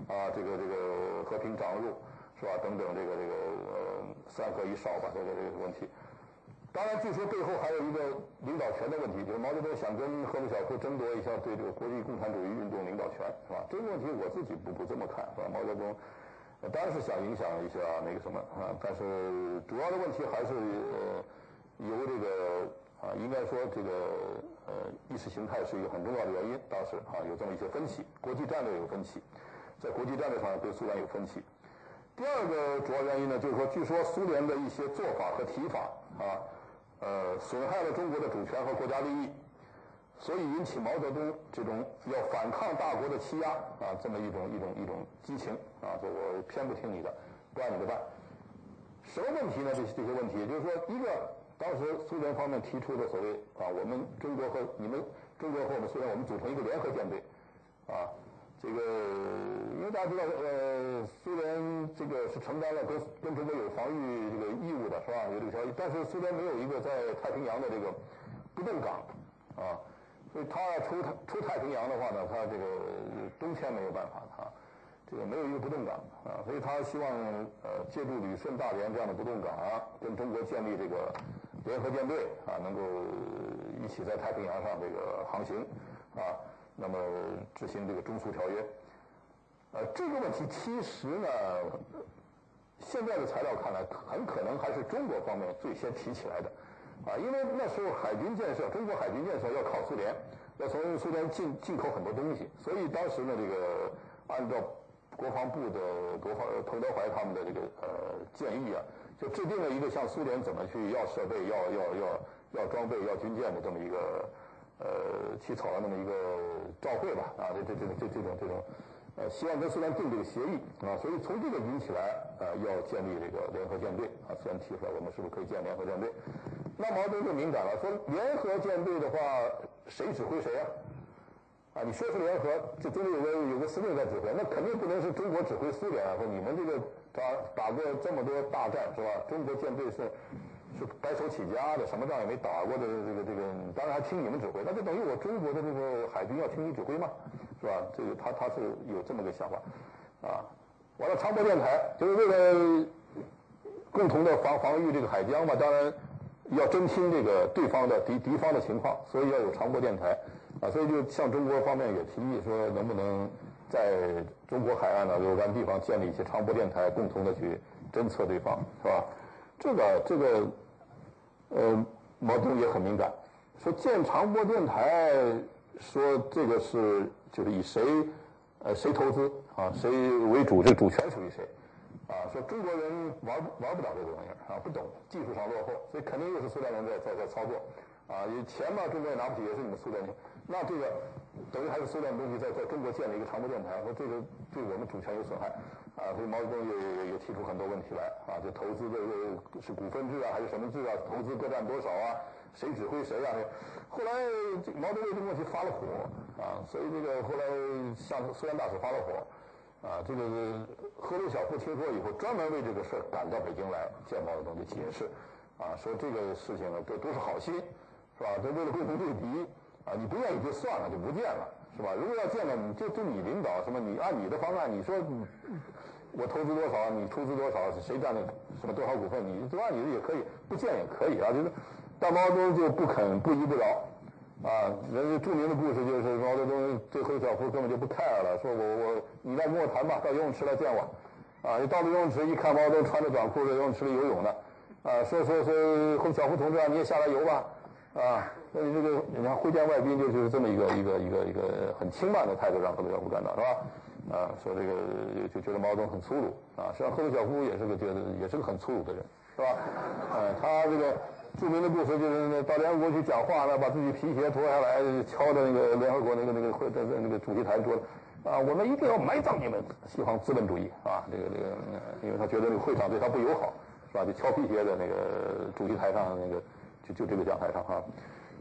啊，这个这个和平长入是吧？等等，这个这个呃，三合一少吧，这个这个问题。当然，据说背后还有一个领导权的问题，就是毛泽东想跟赫鲁晓夫争夺一下对这个国际共产主义运动领导权，是吧？这个问题我自己不不这么看，是吧？毛泽东，当然是想影响一下那个什么啊，但是主要的问题还是呃由这个啊，应该说这个呃意识形态是一个很重要的原因。当时啊有这么一些分歧，国际战略有分歧，在国际战略上对苏联有分歧。第二个主要原因呢，就是说，据说苏联的一些做法和提法啊，呃，损害了中国的主权和国家利益。所以引起毛泽东这种要反抗大国的欺压啊，这么一种一种一种激情啊，就我偏不听你的，不按你的办。什么问题呢？这些这些问题，就是说，一个当时苏联方面提出的所谓啊，我们中国和你们中国和我们苏联，我们组成一个联合舰队啊，这个因为大家知道，呃，苏联这个是承担了跟跟中国有防御这个义务的，是吧？有这个条约，但是苏联没有一个在太平洋的这个不动港啊。所以他要出出太平洋的话呢，他这个冬天没有办法啊，这个没有一个不动港啊，所以他希望呃借助旅顺、大连这样的不动港啊，跟中国建立这个联合舰队啊，能够一起在太平洋上这个航行啊，那么执行这个中苏条约。呃，这个问题其实呢，现在的材料看来，很可能还是中国方面最先提起来的。啊，因为那时候海军建设，中国海军建设要靠苏联，要从苏联进进口很多东西，所以当时呢，这个按照国防部的国防彭德怀他们的这个呃建议啊，就制定了一个向苏联怎么去要设备、要要要要装备、要军舰的这么一个呃起草了那么一个照会吧，啊，这这这这这种这种。呃，希望跟苏联订这个协议啊，所以从这个引起来，呃，要建立这个联合舰队啊。虽然提出来，我们是不是可以建联合舰队？那毛泽东就敏感了，说联合舰队的话，谁指挥谁啊？啊，你说是联合，这中间有个有个司令在指挥，那肯定不能是中国指挥苏联啊。说你们这个打打过这么多大战是吧？中国舰队是是白手起家的，什么仗也没打过的，这个这个，当然还听你们指挥，那就等于我中国的这个海军要听你指挥嘛？是吧？这个他他是有这么个想法，啊，完了长波电台就是为了共同的防防御这个海疆嘛，当然要侦听这个对方的敌敌方的情况，所以要有长波电台，啊，所以就向中国方面也提议说，能不能在中国海岸的若干地方建立一些长波电台，共同的去侦测对方，是吧？这个这个，呃，毛泽东也很敏感，说建长波电台。说这个是就是以谁呃谁投资啊谁为主，这个主权属于谁啊？说中国人玩玩不了这个玩意儿啊，不懂技术上落后，所以肯定又是苏联人在在在操作啊。钱嘛，中国也拿不起，也是你们苏联的。那这个等于还是苏联东西在在中国建了一个长波电台，说这个对我们主权有损害啊。所以毛泽东也也提出很多问题来啊，就投资的是股份制啊，还是什么制啊？投资各占多少啊？谁指挥谁啊？后来毛泽东这个问题发了火啊，所以这个后来向苏联大使发了火啊。这个赫鲁晓夫听说以后，专门为这个事儿赶到北京来见毛泽东，就解释啊，说这个事情呢都都是好心，是吧？都为了共同对敌啊，你不愿意就算了，就不见了，是吧？如果要见了，你就就你领导什么，你按你的方案，你说我投资多少，你出资多少，谁占了什么多少股份，你就按你的也可以，不见也可以啊，就是。但毛泽东就不肯不依不饶，啊，人家著名的故事就是毛泽东对赫鲁晓夫根本就不 care 了，说我我你来跟我谈吧，到游泳池来见我，啊，你到了游泳池一看毛泽东穿着短裤在游泳池里游泳呢，啊，说说说赫鲁晓夫同志啊，你也下来游吧，啊，所以这个你看会见外宾就是这么一个一个一个一个很轻慢的态度让赫鲁晓夫感到是吧？啊，说这个就觉得毛泽东很粗鲁，啊，实际上赫鲁晓夫也是个觉得也是个很粗鲁的人，是吧？呃，他这个。著名的故事就是到联合国去讲话呢，把自己皮鞋脱下来敲在那个联合国那个那个会在在那个主席台说，啊，我们一定要埋葬你们西方资本主义啊！这个这个，因为他觉得那个会场对他不友好，是吧？就敲皮鞋在那个主席台上那个就就这个讲台上哈，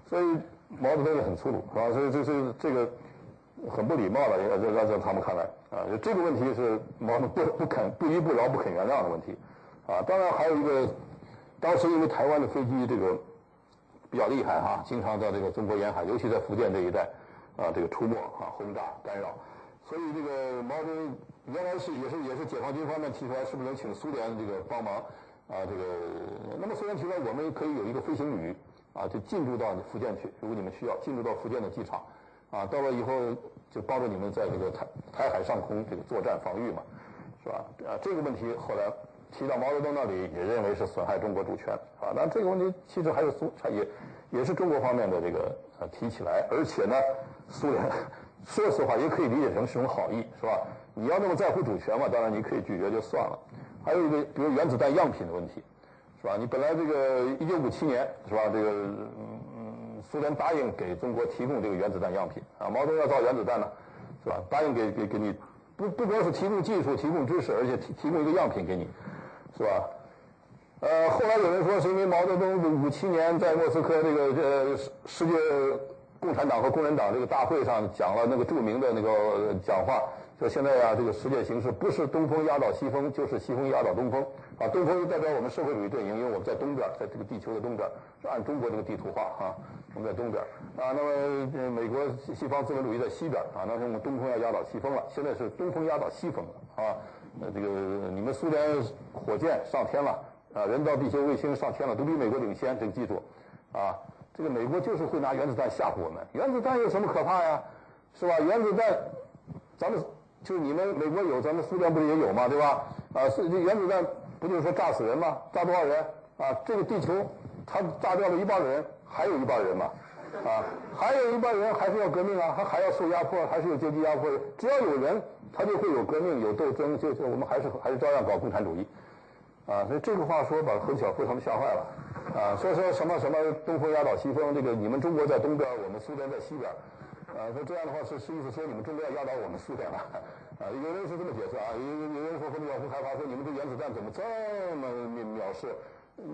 所以毛泽东也很粗鲁，啊？所以这是这个很不礼貌的，让让让他们看来啊，就这个问题是毛泽东不不肯不依不饶不肯原谅的问题啊。当然还有一个。当时因为台湾的飞机这个比较厉害哈，经常在这个中国沿海，尤其在福建这一带啊，这个出没啊，轰炸干扰，所以这个毛泽东原来是也是也是解放军方面提出来，是不是能请苏联这个帮忙啊？这个那么苏联提出来，我们可以有一个飞行旅啊，就进驻到福建去，如果你们需要进驻到福建的机场啊，到了以后就帮助你们在这个台台海上空这个作战防御嘛。是吧？啊，这个问题后来提到毛泽东那里，也认为是损害中国主权，啊，那这个问题其实还是苏，也也是中国方面的这个呃提起来，而且呢，苏联说实话也可以理解成是种好意，是吧？你要那么在乎主权嘛，当然你可以拒绝就算了。还有一个，比如原子弹样品的问题，是吧？你本来这个一九五七年，是吧？这个嗯嗯，苏联答应给中国提供这个原子弹样品啊，毛泽东要造原子弹呢，是吧？答应给给给你，不不光是提供技术、提供知识，而且提提供一个样品给你，是吧？呃，后来有人说是因为毛泽东五七年在莫斯科这个呃世界共产党和工人党这个大会上讲了那个著名的那个讲话。说现在啊，这个世界形势不是东风压倒西风，就是西风压倒东风。啊，东风就代表我们社会主义阵营，因为我们在东边，在这个地球的东边，是按中国这个地图画哈，我们在东边。啊，那么美国西方资本主义在西边，啊，那我们东风要压倒西风了。现在是东风压倒西风了，啊，那这个你们苏联火箭上天了，啊，人造地球卫星上天了，都比美国领先，这个记住，啊，这个美国就是会拿原子弹吓唬我们。原子弹有什么可怕呀？是吧？原子弹，咱们。就你们美国有，咱们苏联不是也有嘛，对吧？啊，是这原子弹不就是说炸死人吗？炸多少人？啊，这个地球它炸掉了一半的人，还有一半人嘛，啊，还有一半人还是要革命啊，他还要受压迫，还是有阶级压迫的。只要有人，他就会有革命，有斗争，就就我们还是还是照样搞共产主义，啊，所以这个话说把何小慧他们吓坏了，啊，说说什么什么东风压倒西风，这个你们中国在东边，我们苏联在西边。啊，说这样的话是是意思说你们中国要压倒我们苏联了，啊，有人是这么解释啊，有有人说赫鲁晓夫害怕说你们这原子弹怎么这么藐视，你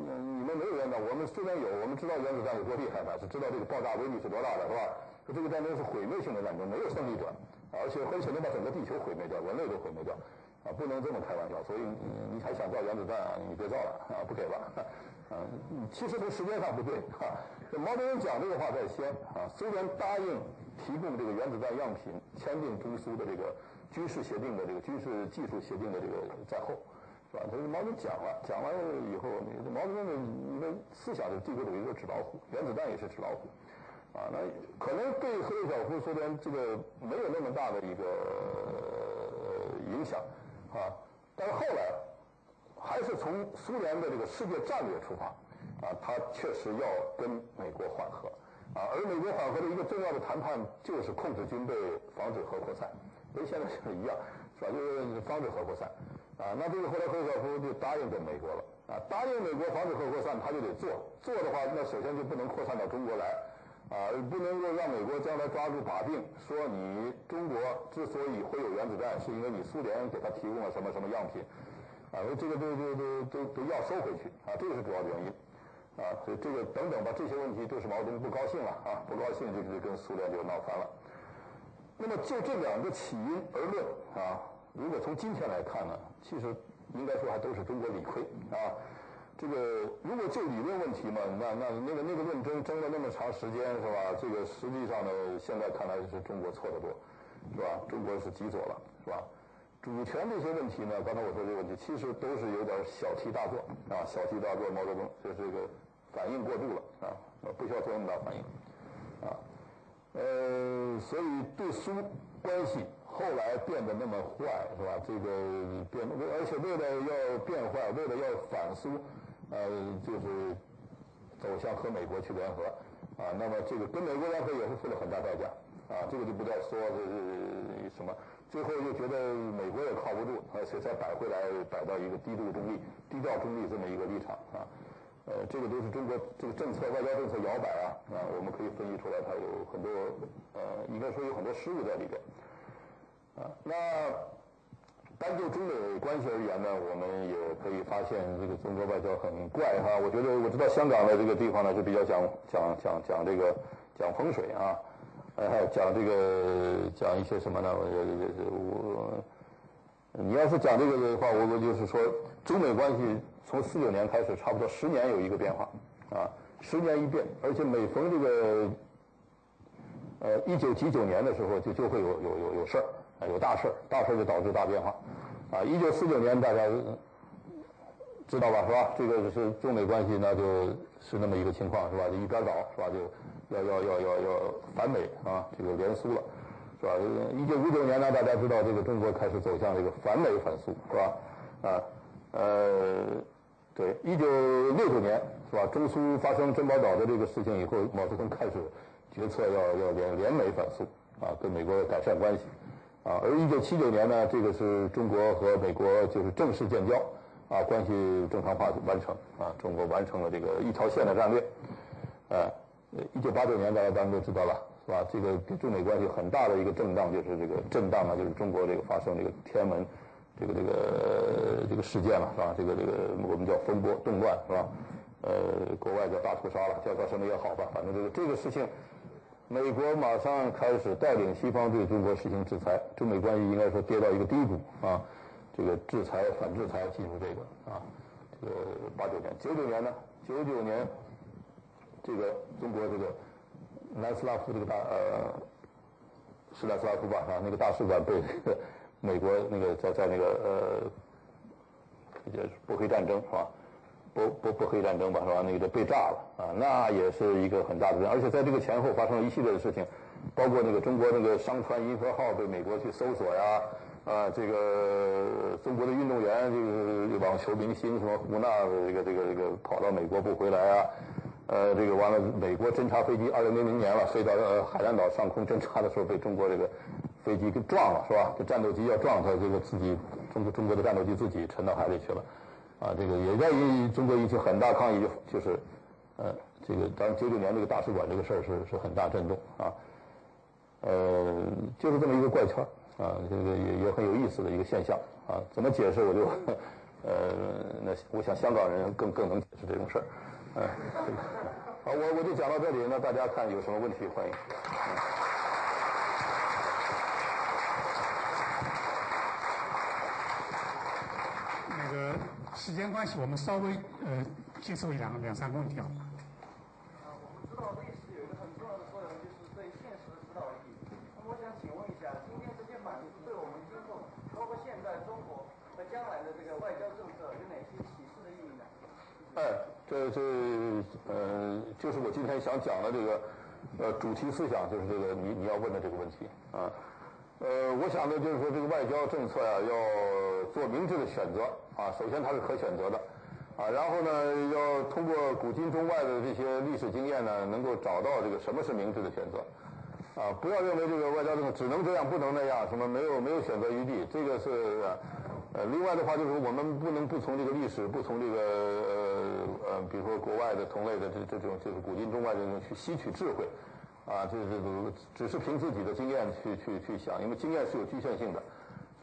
们没有原子弹，我们虽然有，我们知道原子弹有多厉害吧，是知道这个爆炸威力是多大的，是吧？说这个战争是毁灭性的战争，没有胜利者，而且很可能把整个地球毁灭掉，人类都毁灭掉，啊，不能这么开玩笑，所以你还想造原子弹啊？你别造了，啊，不给了，啊，其实从时间上不对，哈，毛泽东讲这个话在先，啊，苏联答应。提供这个原子弹样品，签订中苏的这个军事协定的这个军事技术协定的这个在后，是吧？他说毛泽东讲了，讲完以后，毛泽东的你的思想是帝国主义是纸老虎，原子弹也是纸老虎，啊，那可能对赫鲁晓夫苏联这个没有那么大的一个影响，啊，但是后来还是从苏联的这个世界战略出发，啊，他确实要跟美国缓和。啊，而美国缓和的一个重要的谈判就是控制军备，防止核扩散，跟现在是一样，是吧？就是防止核扩散。啊，那这个后来赫鲁晓夫就答应给美国了。啊，答应美国防止核扩散，他就得做。做的话，那首先就不能扩散到中国来。啊，不能够让美国将来抓住把柄，说你中国之所以会有原子弹，是因为你苏联给他提供了什么什么样品。啊，这个都都都都都要收回去。啊，这个是主要原因。啊，所以这个等等吧，这些问题都是毛泽东不高兴了啊，不高兴就就跟苏联就闹翻了。那么就这两个起因而论啊，如果从今天来看呢，其实应该说还都是中国理亏啊。这个如果就理论问题嘛，那那那个那个论争争了那么长时间是吧？这个实际上呢，现在看来是中国错得多，是吧？中国是极左了，是吧？主权这些问题呢，刚才我说这个问题，其实都是有点小题大做啊，小题大做。毛泽东就是个。反应过度了啊，不需要做那么大反应啊，呃，所以对苏关系后来变得那么坏是吧？这个变，而且为了要变坏，为了要反苏，呃，就是走向和美国去联合啊。那么这个跟美国联合也是付了很大代价啊。这个就不再说这是什么，最后又觉得美国也靠不住，而且才摆回来，摆到一个低度中立、低调中立这么一个立场啊。呃，这个都是中国这个政策、外交政策摇摆啊，啊，我们可以分析出来，它有很多呃，应该说有很多失误在里边。啊，那单就中美关系而言呢，我们也可以发现这个中国外交很怪哈。我觉得我知道香港的这个地方呢是比较讲讲讲讲这个讲风水啊，呃，讲这个讲一些什么呢？我我你要是讲这个的话，我我就是说中美关系。从四九年开始，差不多十年有一个变化，啊，十年一变，而且每逢这个，呃，一九几九年的时候，就就会有有有有事儿，啊，有大事儿，大事儿就导致大变化，啊，一九四九年大家知道吧，是吧？这个是中美关系，那就是那么一个情况，是吧？就一边倒，是吧？就要要要要要反美啊，这个联苏了。是吧？一九五九年呢，大家知道这个中国开始走向这个反美反苏，是吧？啊，呃，对，一九六九年是吧？中苏发生珍宝岛的这个事情以后，毛泽东开始决策要要联联美反苏啊，跟美国改善关系啊。而一九七九年呢，这个是中国和美国就是正式建交啊，关系正常化完成啊，中国完成了这个一条线的战略。呃，一九八九年大家当然都知道了，是吧？这个中美关系很大的一个震荡就是这个震荡啊，就是中国这个发生这个天安门这个这个这个事件了，是吧？这个这个我们叫风波动乱，是吧？呃，国外叫大屠杀了，叫叫什么也好吧，反正这个这个事情，美国马上开始带领西方对中国实行制裁，中美关系应该说跌到一个低谷啊。这个制裁反制裁进入这个啊，这个八九年、九九年呢？九九年。这个中国这个南斯拉夫这个大呃是南斯拉夫吧啊，那个大使馆被美国那个在在那个呃，这是波黑战争是吧？波波波黑战争吧是吧？那个被炸了啊，那也是一个很大的事而且在这个前后发生了一系列的事情，包括那个中国那个商船银河号被美国去搜索呀啊，这个中国的运动员这个网球明星什么胡娜这个这个这个跑到美国不回来啊。呃，这个完了，美国侦察飞机二零零零年了，飞到海南岛上空侦察的时候，被中国这个飞机给撞了，是吧？这战斗机要撞它，这个自己中国中国的战斗机自己沉到海里去了，啊，这个也在引中国引起很大抗议，就是呃，这个当然九九年这个大使馆这个事儿是是很大震动啊，呃，就是这么一个怪圈啊，这个也也很有意思的一个现象啊，怎么解释我就呃，那我想香港人更更能解释这种事儿。哎，好，我我就讲到这里，那大家看有什么问题，欢迎个时间关系，我们稍微呃接受两两三个问题啊。我们知道历史有一个很重要的作用，就是对现实的指导意义。那么我想请问一下，今天这些反思对我们今后，包括现在中国和将来的这个外交政策有哪些启示的意义呢？哎。这这呃，就是我今天想讲的这个呃主题思想，就是这个你你要问的这个问题啊。呃，我想呢，就是说这个外交政策呀，要做明智的选择啊。首先它是可选择的啊，然后呢，要通过古今中外的这些历史经验呢，能够找到这个什么是明智的选择啊。不要认为这个外交政策只能这样，不能那样，什么没有没有选择余地，这个是。呃，另外的话就是我们不能不从这个历史，不从这个呃呃，比如说国外的同类的这这种就是古今中外这种去吸取智慧，啊，这这个只是凭自己的经验去去去想，因为经验是有局限性的，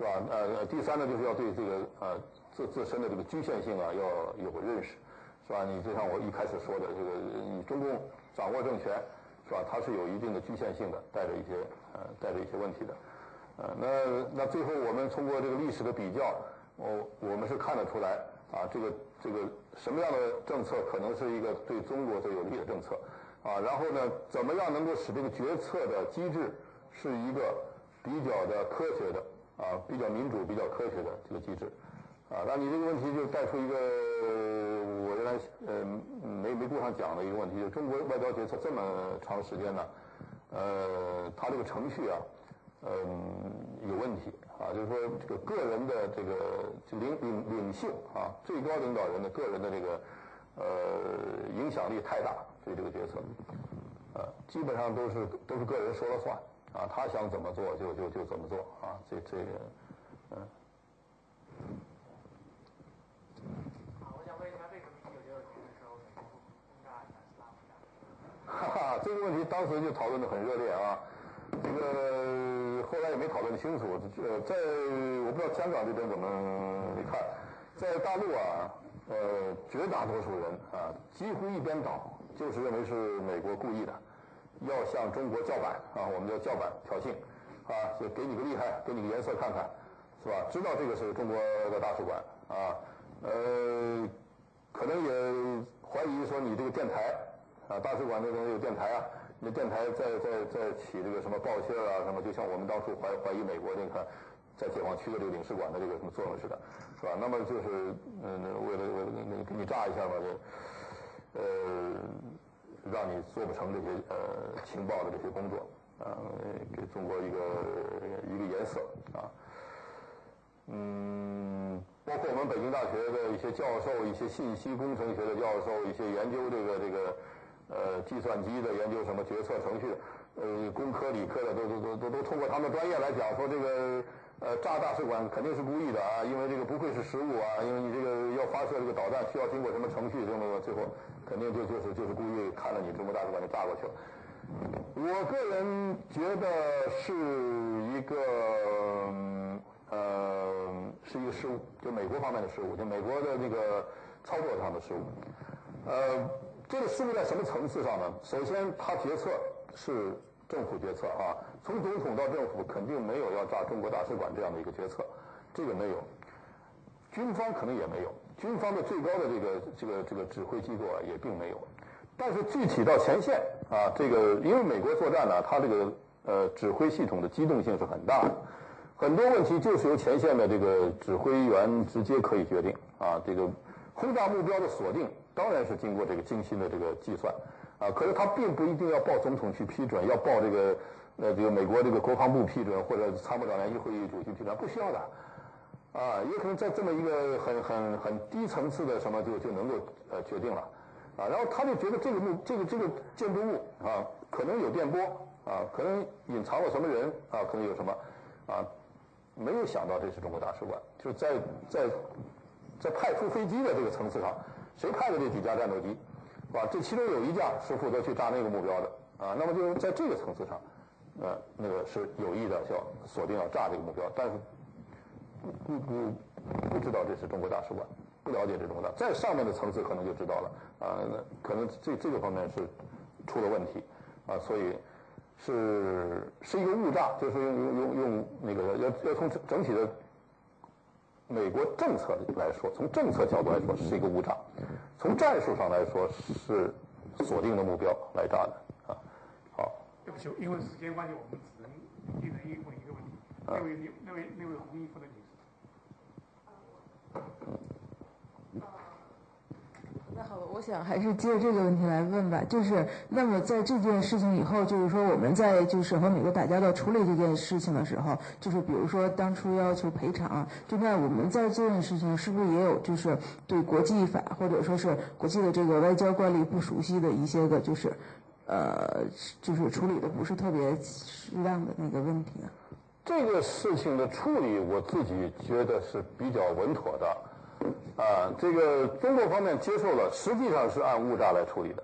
是吧？呃，第三呢，就是要对这个呃自自身的这个局限性啊要有个认识，是吧？你就像我一开始说的，这个你中共掌握政权，是吧？它是有一定的局限性的，带着一些呃带着一些问题的。呃，那那最后我们通过这个历史的比较，我我们是看得出来啊，这个这个什么样的政策可能是一个对中国最有利的政策，啊，然后呢，怎么样能够使这个决策的机制是一个比较的科学的啊，比较民主、比较科学的这个机制，啊，那你这个问题就带出一个我原来呃没没顾上讲的一个问题，就是中国外交决策这么长时间呢，呃，它这个程序啊。嗯，有问题啊，就是说这个个人的这个领领领袖啊，最高领导人的个人的这个呃影响力太大，对这个决策，呃，基本上都是都是个人说了算啊，他想怎么做就就就怎么做啊，这这个嗯。好，我想问一下，为什么一九六九年的时候美国轰炸南斯拉夫？哈哈，这个问题当时就讨论的很热烈啊。这个后来也没讨论清楚。呃，在我不知道香港这边怎么看，在大陆啊，呃，绝大多数人啊，几乎一边倒，就是认为是美国故意的，要向中国叫板啊，我们叫叫板挑衅啊，就给你个厉害，给你个颜色看看，是吧？知道这个是中国的大使馆啊，呃，可能也怀疑说你这个电台啊，大使馆那边有电台啊。那电台在在在起这个什么报信啊什么，就像我们当初怀怀疑美国那个在解放区的这个领事馆的这个什么作用似的，是吧？那么就是嗯，为了为了给你炸一下嘛，就呃让你做不成这些呃情报的这些工作呃，给中国一个一个颜色啊。嗯，包括我们北京大学的一些教授，一些信息工程学的教授，一些研究这个这个呃计算机的研究什么决策程序，呃，工科理科的都都都都都通过他们专业来讲说这个呃炸大使馆肯定是故意的啊，因为这个不会是失误啊，因为你这个要发射这个导弹需要经过什么程序，什么最后肯定就就是就是故意看着你中国大使馆就炸过去了。我个人觉得是一个。呃，是一个失误，就美国方面的失误，就美国的那个操作上的失误。呃，这个失误在什么层次上呢？首先，他决策是政府决策啊，从总统到政府肯定没有要炸中国大使馆这样的一个决策，这个没有。军方可能也没有，军方的最高的这个这个这个指挥机构啊也并没有。但是具体到前线啊，这个因为美国作战呢，它这个呃指挥系统的机动性是很大的。很多问题就是由前线的这个指挥员直接可以决定啊。这个轰炸目标的锁定当然是经过这个精心的这个计算啊。可是他并不一定要报总统去批准，要报这个呃这个美国这个国防部批准或者参谋长联席会议主席批准，不需要的啊。也可能在这么一个很很很低层次的什么就就能够呃决定了啊。然后他就觉得这个目这个这个建筑物啊可能有电波啊，可能隐藏了什么人啊，可能有什么啊。没有想到这是中国大使馆，就是在在在派出飞机的这个层次上，谁派的这几架战斗机，是吧？这其中有一架是负责去炸那个目标的啊。那么就在这个层次上，呃，那个是有意的，要锁定要炸这个目标，但是不不不知道这是中国大使馆，不了解这种的，在上面的层次可能就知道了啊。那可能这这个方面是出了问题啊，所以。是是一个误炸，就是用用用用那个要要从整体的美国政策来说，从政策角度来说是一个误炸，从战术上来说是锁定的目标来炸的啊。好，对不起，因为时间关系，我们只能一人一问一个问题。那位那那位那位红衣服的女士。那好，我想还是接着这个问题来问吧。就是，那么在这件事情以后，就是说我们在就是和美国打交道处理这件事情的时候，就是比如说当初要求赔偿，就那我们在这件事情是不是也有就是对国际法或者说是国际的这个外交惯例不熟悉的一些个就是，呃，就是处理的不是特别适当的那个问题呢？这个事情的处理，我自己觉得是比较稳妥的。啊，这个中国方面接受了，实际上是按误炸来处理的，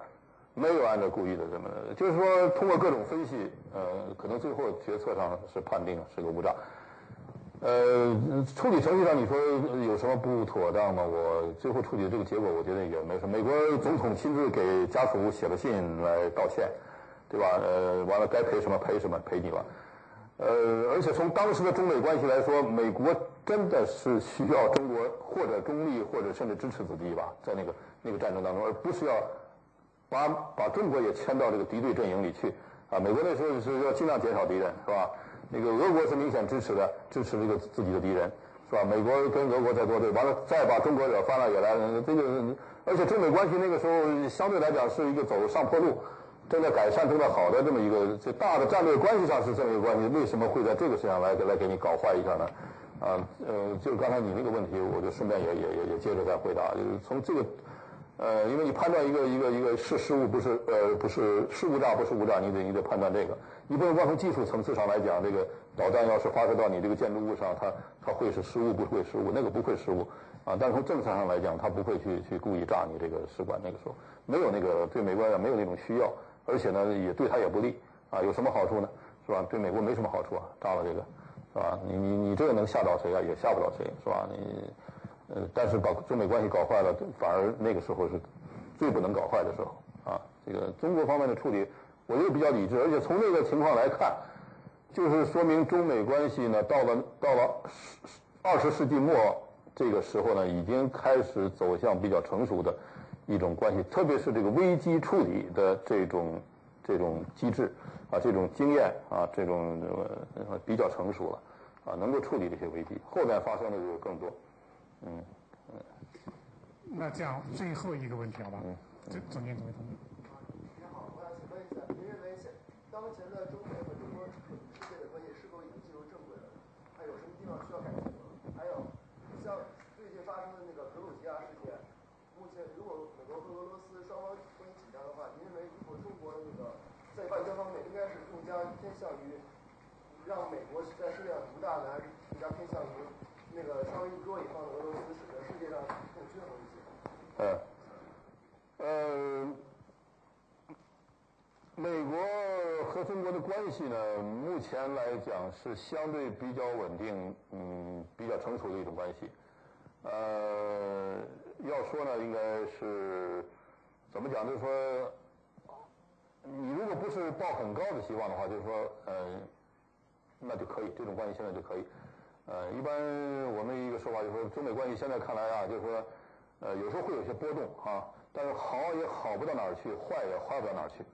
没有按照故意的这么，就是说通过各种分析，呃，可能最后决策上是判定是个误炸。呃，处理程序上你说有什么不妥当吗？我最后处理这个结果，我觉得也没什么。美国总统亲自给家属写了信来道歉，对吧？呃，完了该赔什么赔什么，赔你了。呃，而且从当时的中美关系来说，美国真的是需要中国或者中立或者甚至支持子弟吧，在那个那个战争当中，而不是要把把中国也牵到这个敌对阵营里去啊。美国那时候是要尽量减少敌人，是吧？那个俄国是明显支持的，支持这个自己的敌人，是吧？美国跟俄国在作对，完了再把中国惹翻了也来，这个而且中美关系那个时候相对来讲是一个走上坡路。正在改善、正在好的这么一个这大的战略关系上是这么一个关系，为什么会在这个事上来来给你搞坏一下呢？啊，呃，就刚才你那个问题，我就顺便也也也也接着再回答。就是从这个，呃，因为你判断一个一个一个是失误不是呃不是失误炸不是误炸，你得你得判断这个，你不能光从技术层次上来讲，这个导弹要是发射到你这个建筑物上，它它会是失误不会失误，那个不会失误啊。但从政策上来讲，它不会去去故意炸你这个使馆，那个时候没有那个对美国人没有那种需要。而且呢，也对他也不利啊，有什么好处呢？是吧？对美国没什么好处啊，炸了这个，是吧？你你你这个能吓到谁啊？也吓不到谁，是吧？你呃，但是把中美关系搞坏了，反而那个时候是最不能搞坏的时候啊。这个中国方面的处理，我又比较理智，而且从那个情况来看，就是说明中美关系呢，到了到了二十世纪末这个时候呢，已经开始走向比较成熟的。一种关系，特别是这个危机处理的这种这种机制啊，这种经验啊，这种呃比较成熟了啊，能够处理这些危机。后面发生的就更多，嗯嗯。那这样最后一个问题好吧？嗯。这总监，总监同志。你好，我想请问一下，您认为现当前的中美和中世界的关系是否已经进入正轨了？还有什么地方需要改进？还有像最近发生的那个格鲁吉亚事件，目前如果美国和俄罗斯双方关系紧张的话，您认为如果中国的那个在外交方面应该是更加偏向于让美国在世界上独大呢，还是更加偏向于那个稍微弱一方的俄罗斯，使得世界上更均衡一些？嗯，呃，美国和中国的关系呢，目前来讲是相对比较稳定，嗯，比较成熟的一种关系。呃，要说呢，应该是怎么讲？就是说，你如果不是抱很高的希望的话，就是说，呃，那就可以，这种关系现在就可以。呃，一般我们一个说法就是说，中美关系现在看来啊，就是说，呃，有时候会有些波动啊，但是好也好不到哪儿去，坏也坏不到哪儿去。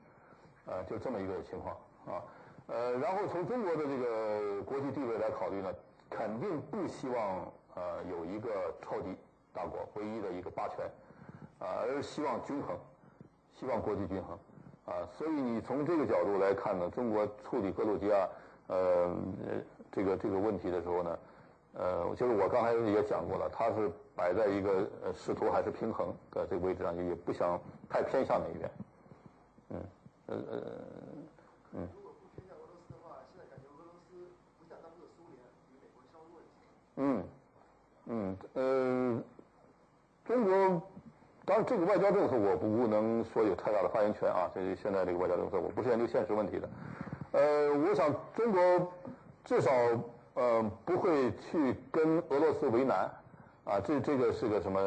呃，就这么一个情况啊，呃，然后从中国的这个国际地位来考虑呢，肯定不希望呃有一个超级大国唯一的一个霸权，啊，而希望均衡，希望国际均衡，啊，所以你从这个角度来看呢，中国处理格鲁吉亚呃这个这个问题的时候呢，呃，就是我刚才也讲过了，它是摆在一个呃试图还是平衡的这个位置上，也不想太偏向哪一边，嗯。呃呃嗯。如果不偏向俄罗斯的话，现在感觉俄罗斯不像当初的苏联与美国稍微弱一些。嗯嗯呃，中国当然这个外交政策我不能说有太大的发言权啊，这现在这个外交政策我不是研究现实问题的。呃，我想中国至少呃不会去跟俄罗斯为难。啊，这这个是个什么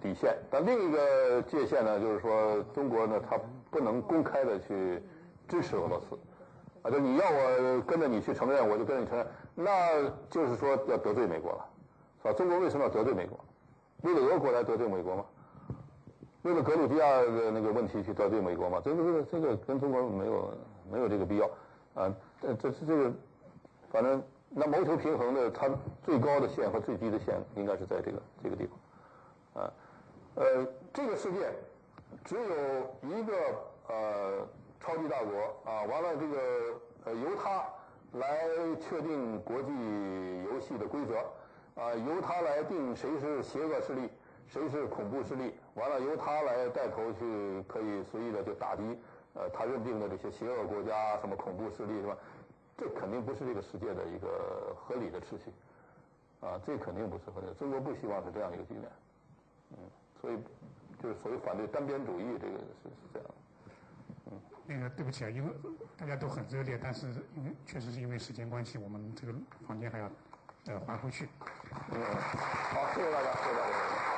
底线？但另一个界限呢，就是说中国呢，它不能公开的去支持俄罗斯，啊，就你要我跟着你去承认，我就跟着你承认，那就是说要得罪美国了，是吧？中国为什么要得罪美国？为了俄国来得罪美国吗？为了格鲁吉亚的那个问题去得罪美国嘛？这个这个这个跟中国没有没有这个必要，啊，这这是这个，反正。那谋求平衡的，它最高的线和最低的线应该是在这个这个地方，啊，呃，这个世界只有一个呃超级大国啊，完了这个呃由它来确定国际游戏的规则，啊，由它来定谁是邪恶势力，谁是恐怖势力，完了由他来带头去可以随意的就打击呃他认定的这些邪恶国家什么恐怖势力是吧？这肯定不是这个世界的一个合理的秩序，啊，这肯定不是合理的。中国不希望是这样一个局面，嗯，所以就是所谓反对单边主义，这个是是这样。嗯，那个对不起啊，因为大家都很热烈，但是因为确实是因为时间关系，我们这个房间还要呃还回去。嗯，好，谢谢大家，谢谢大家。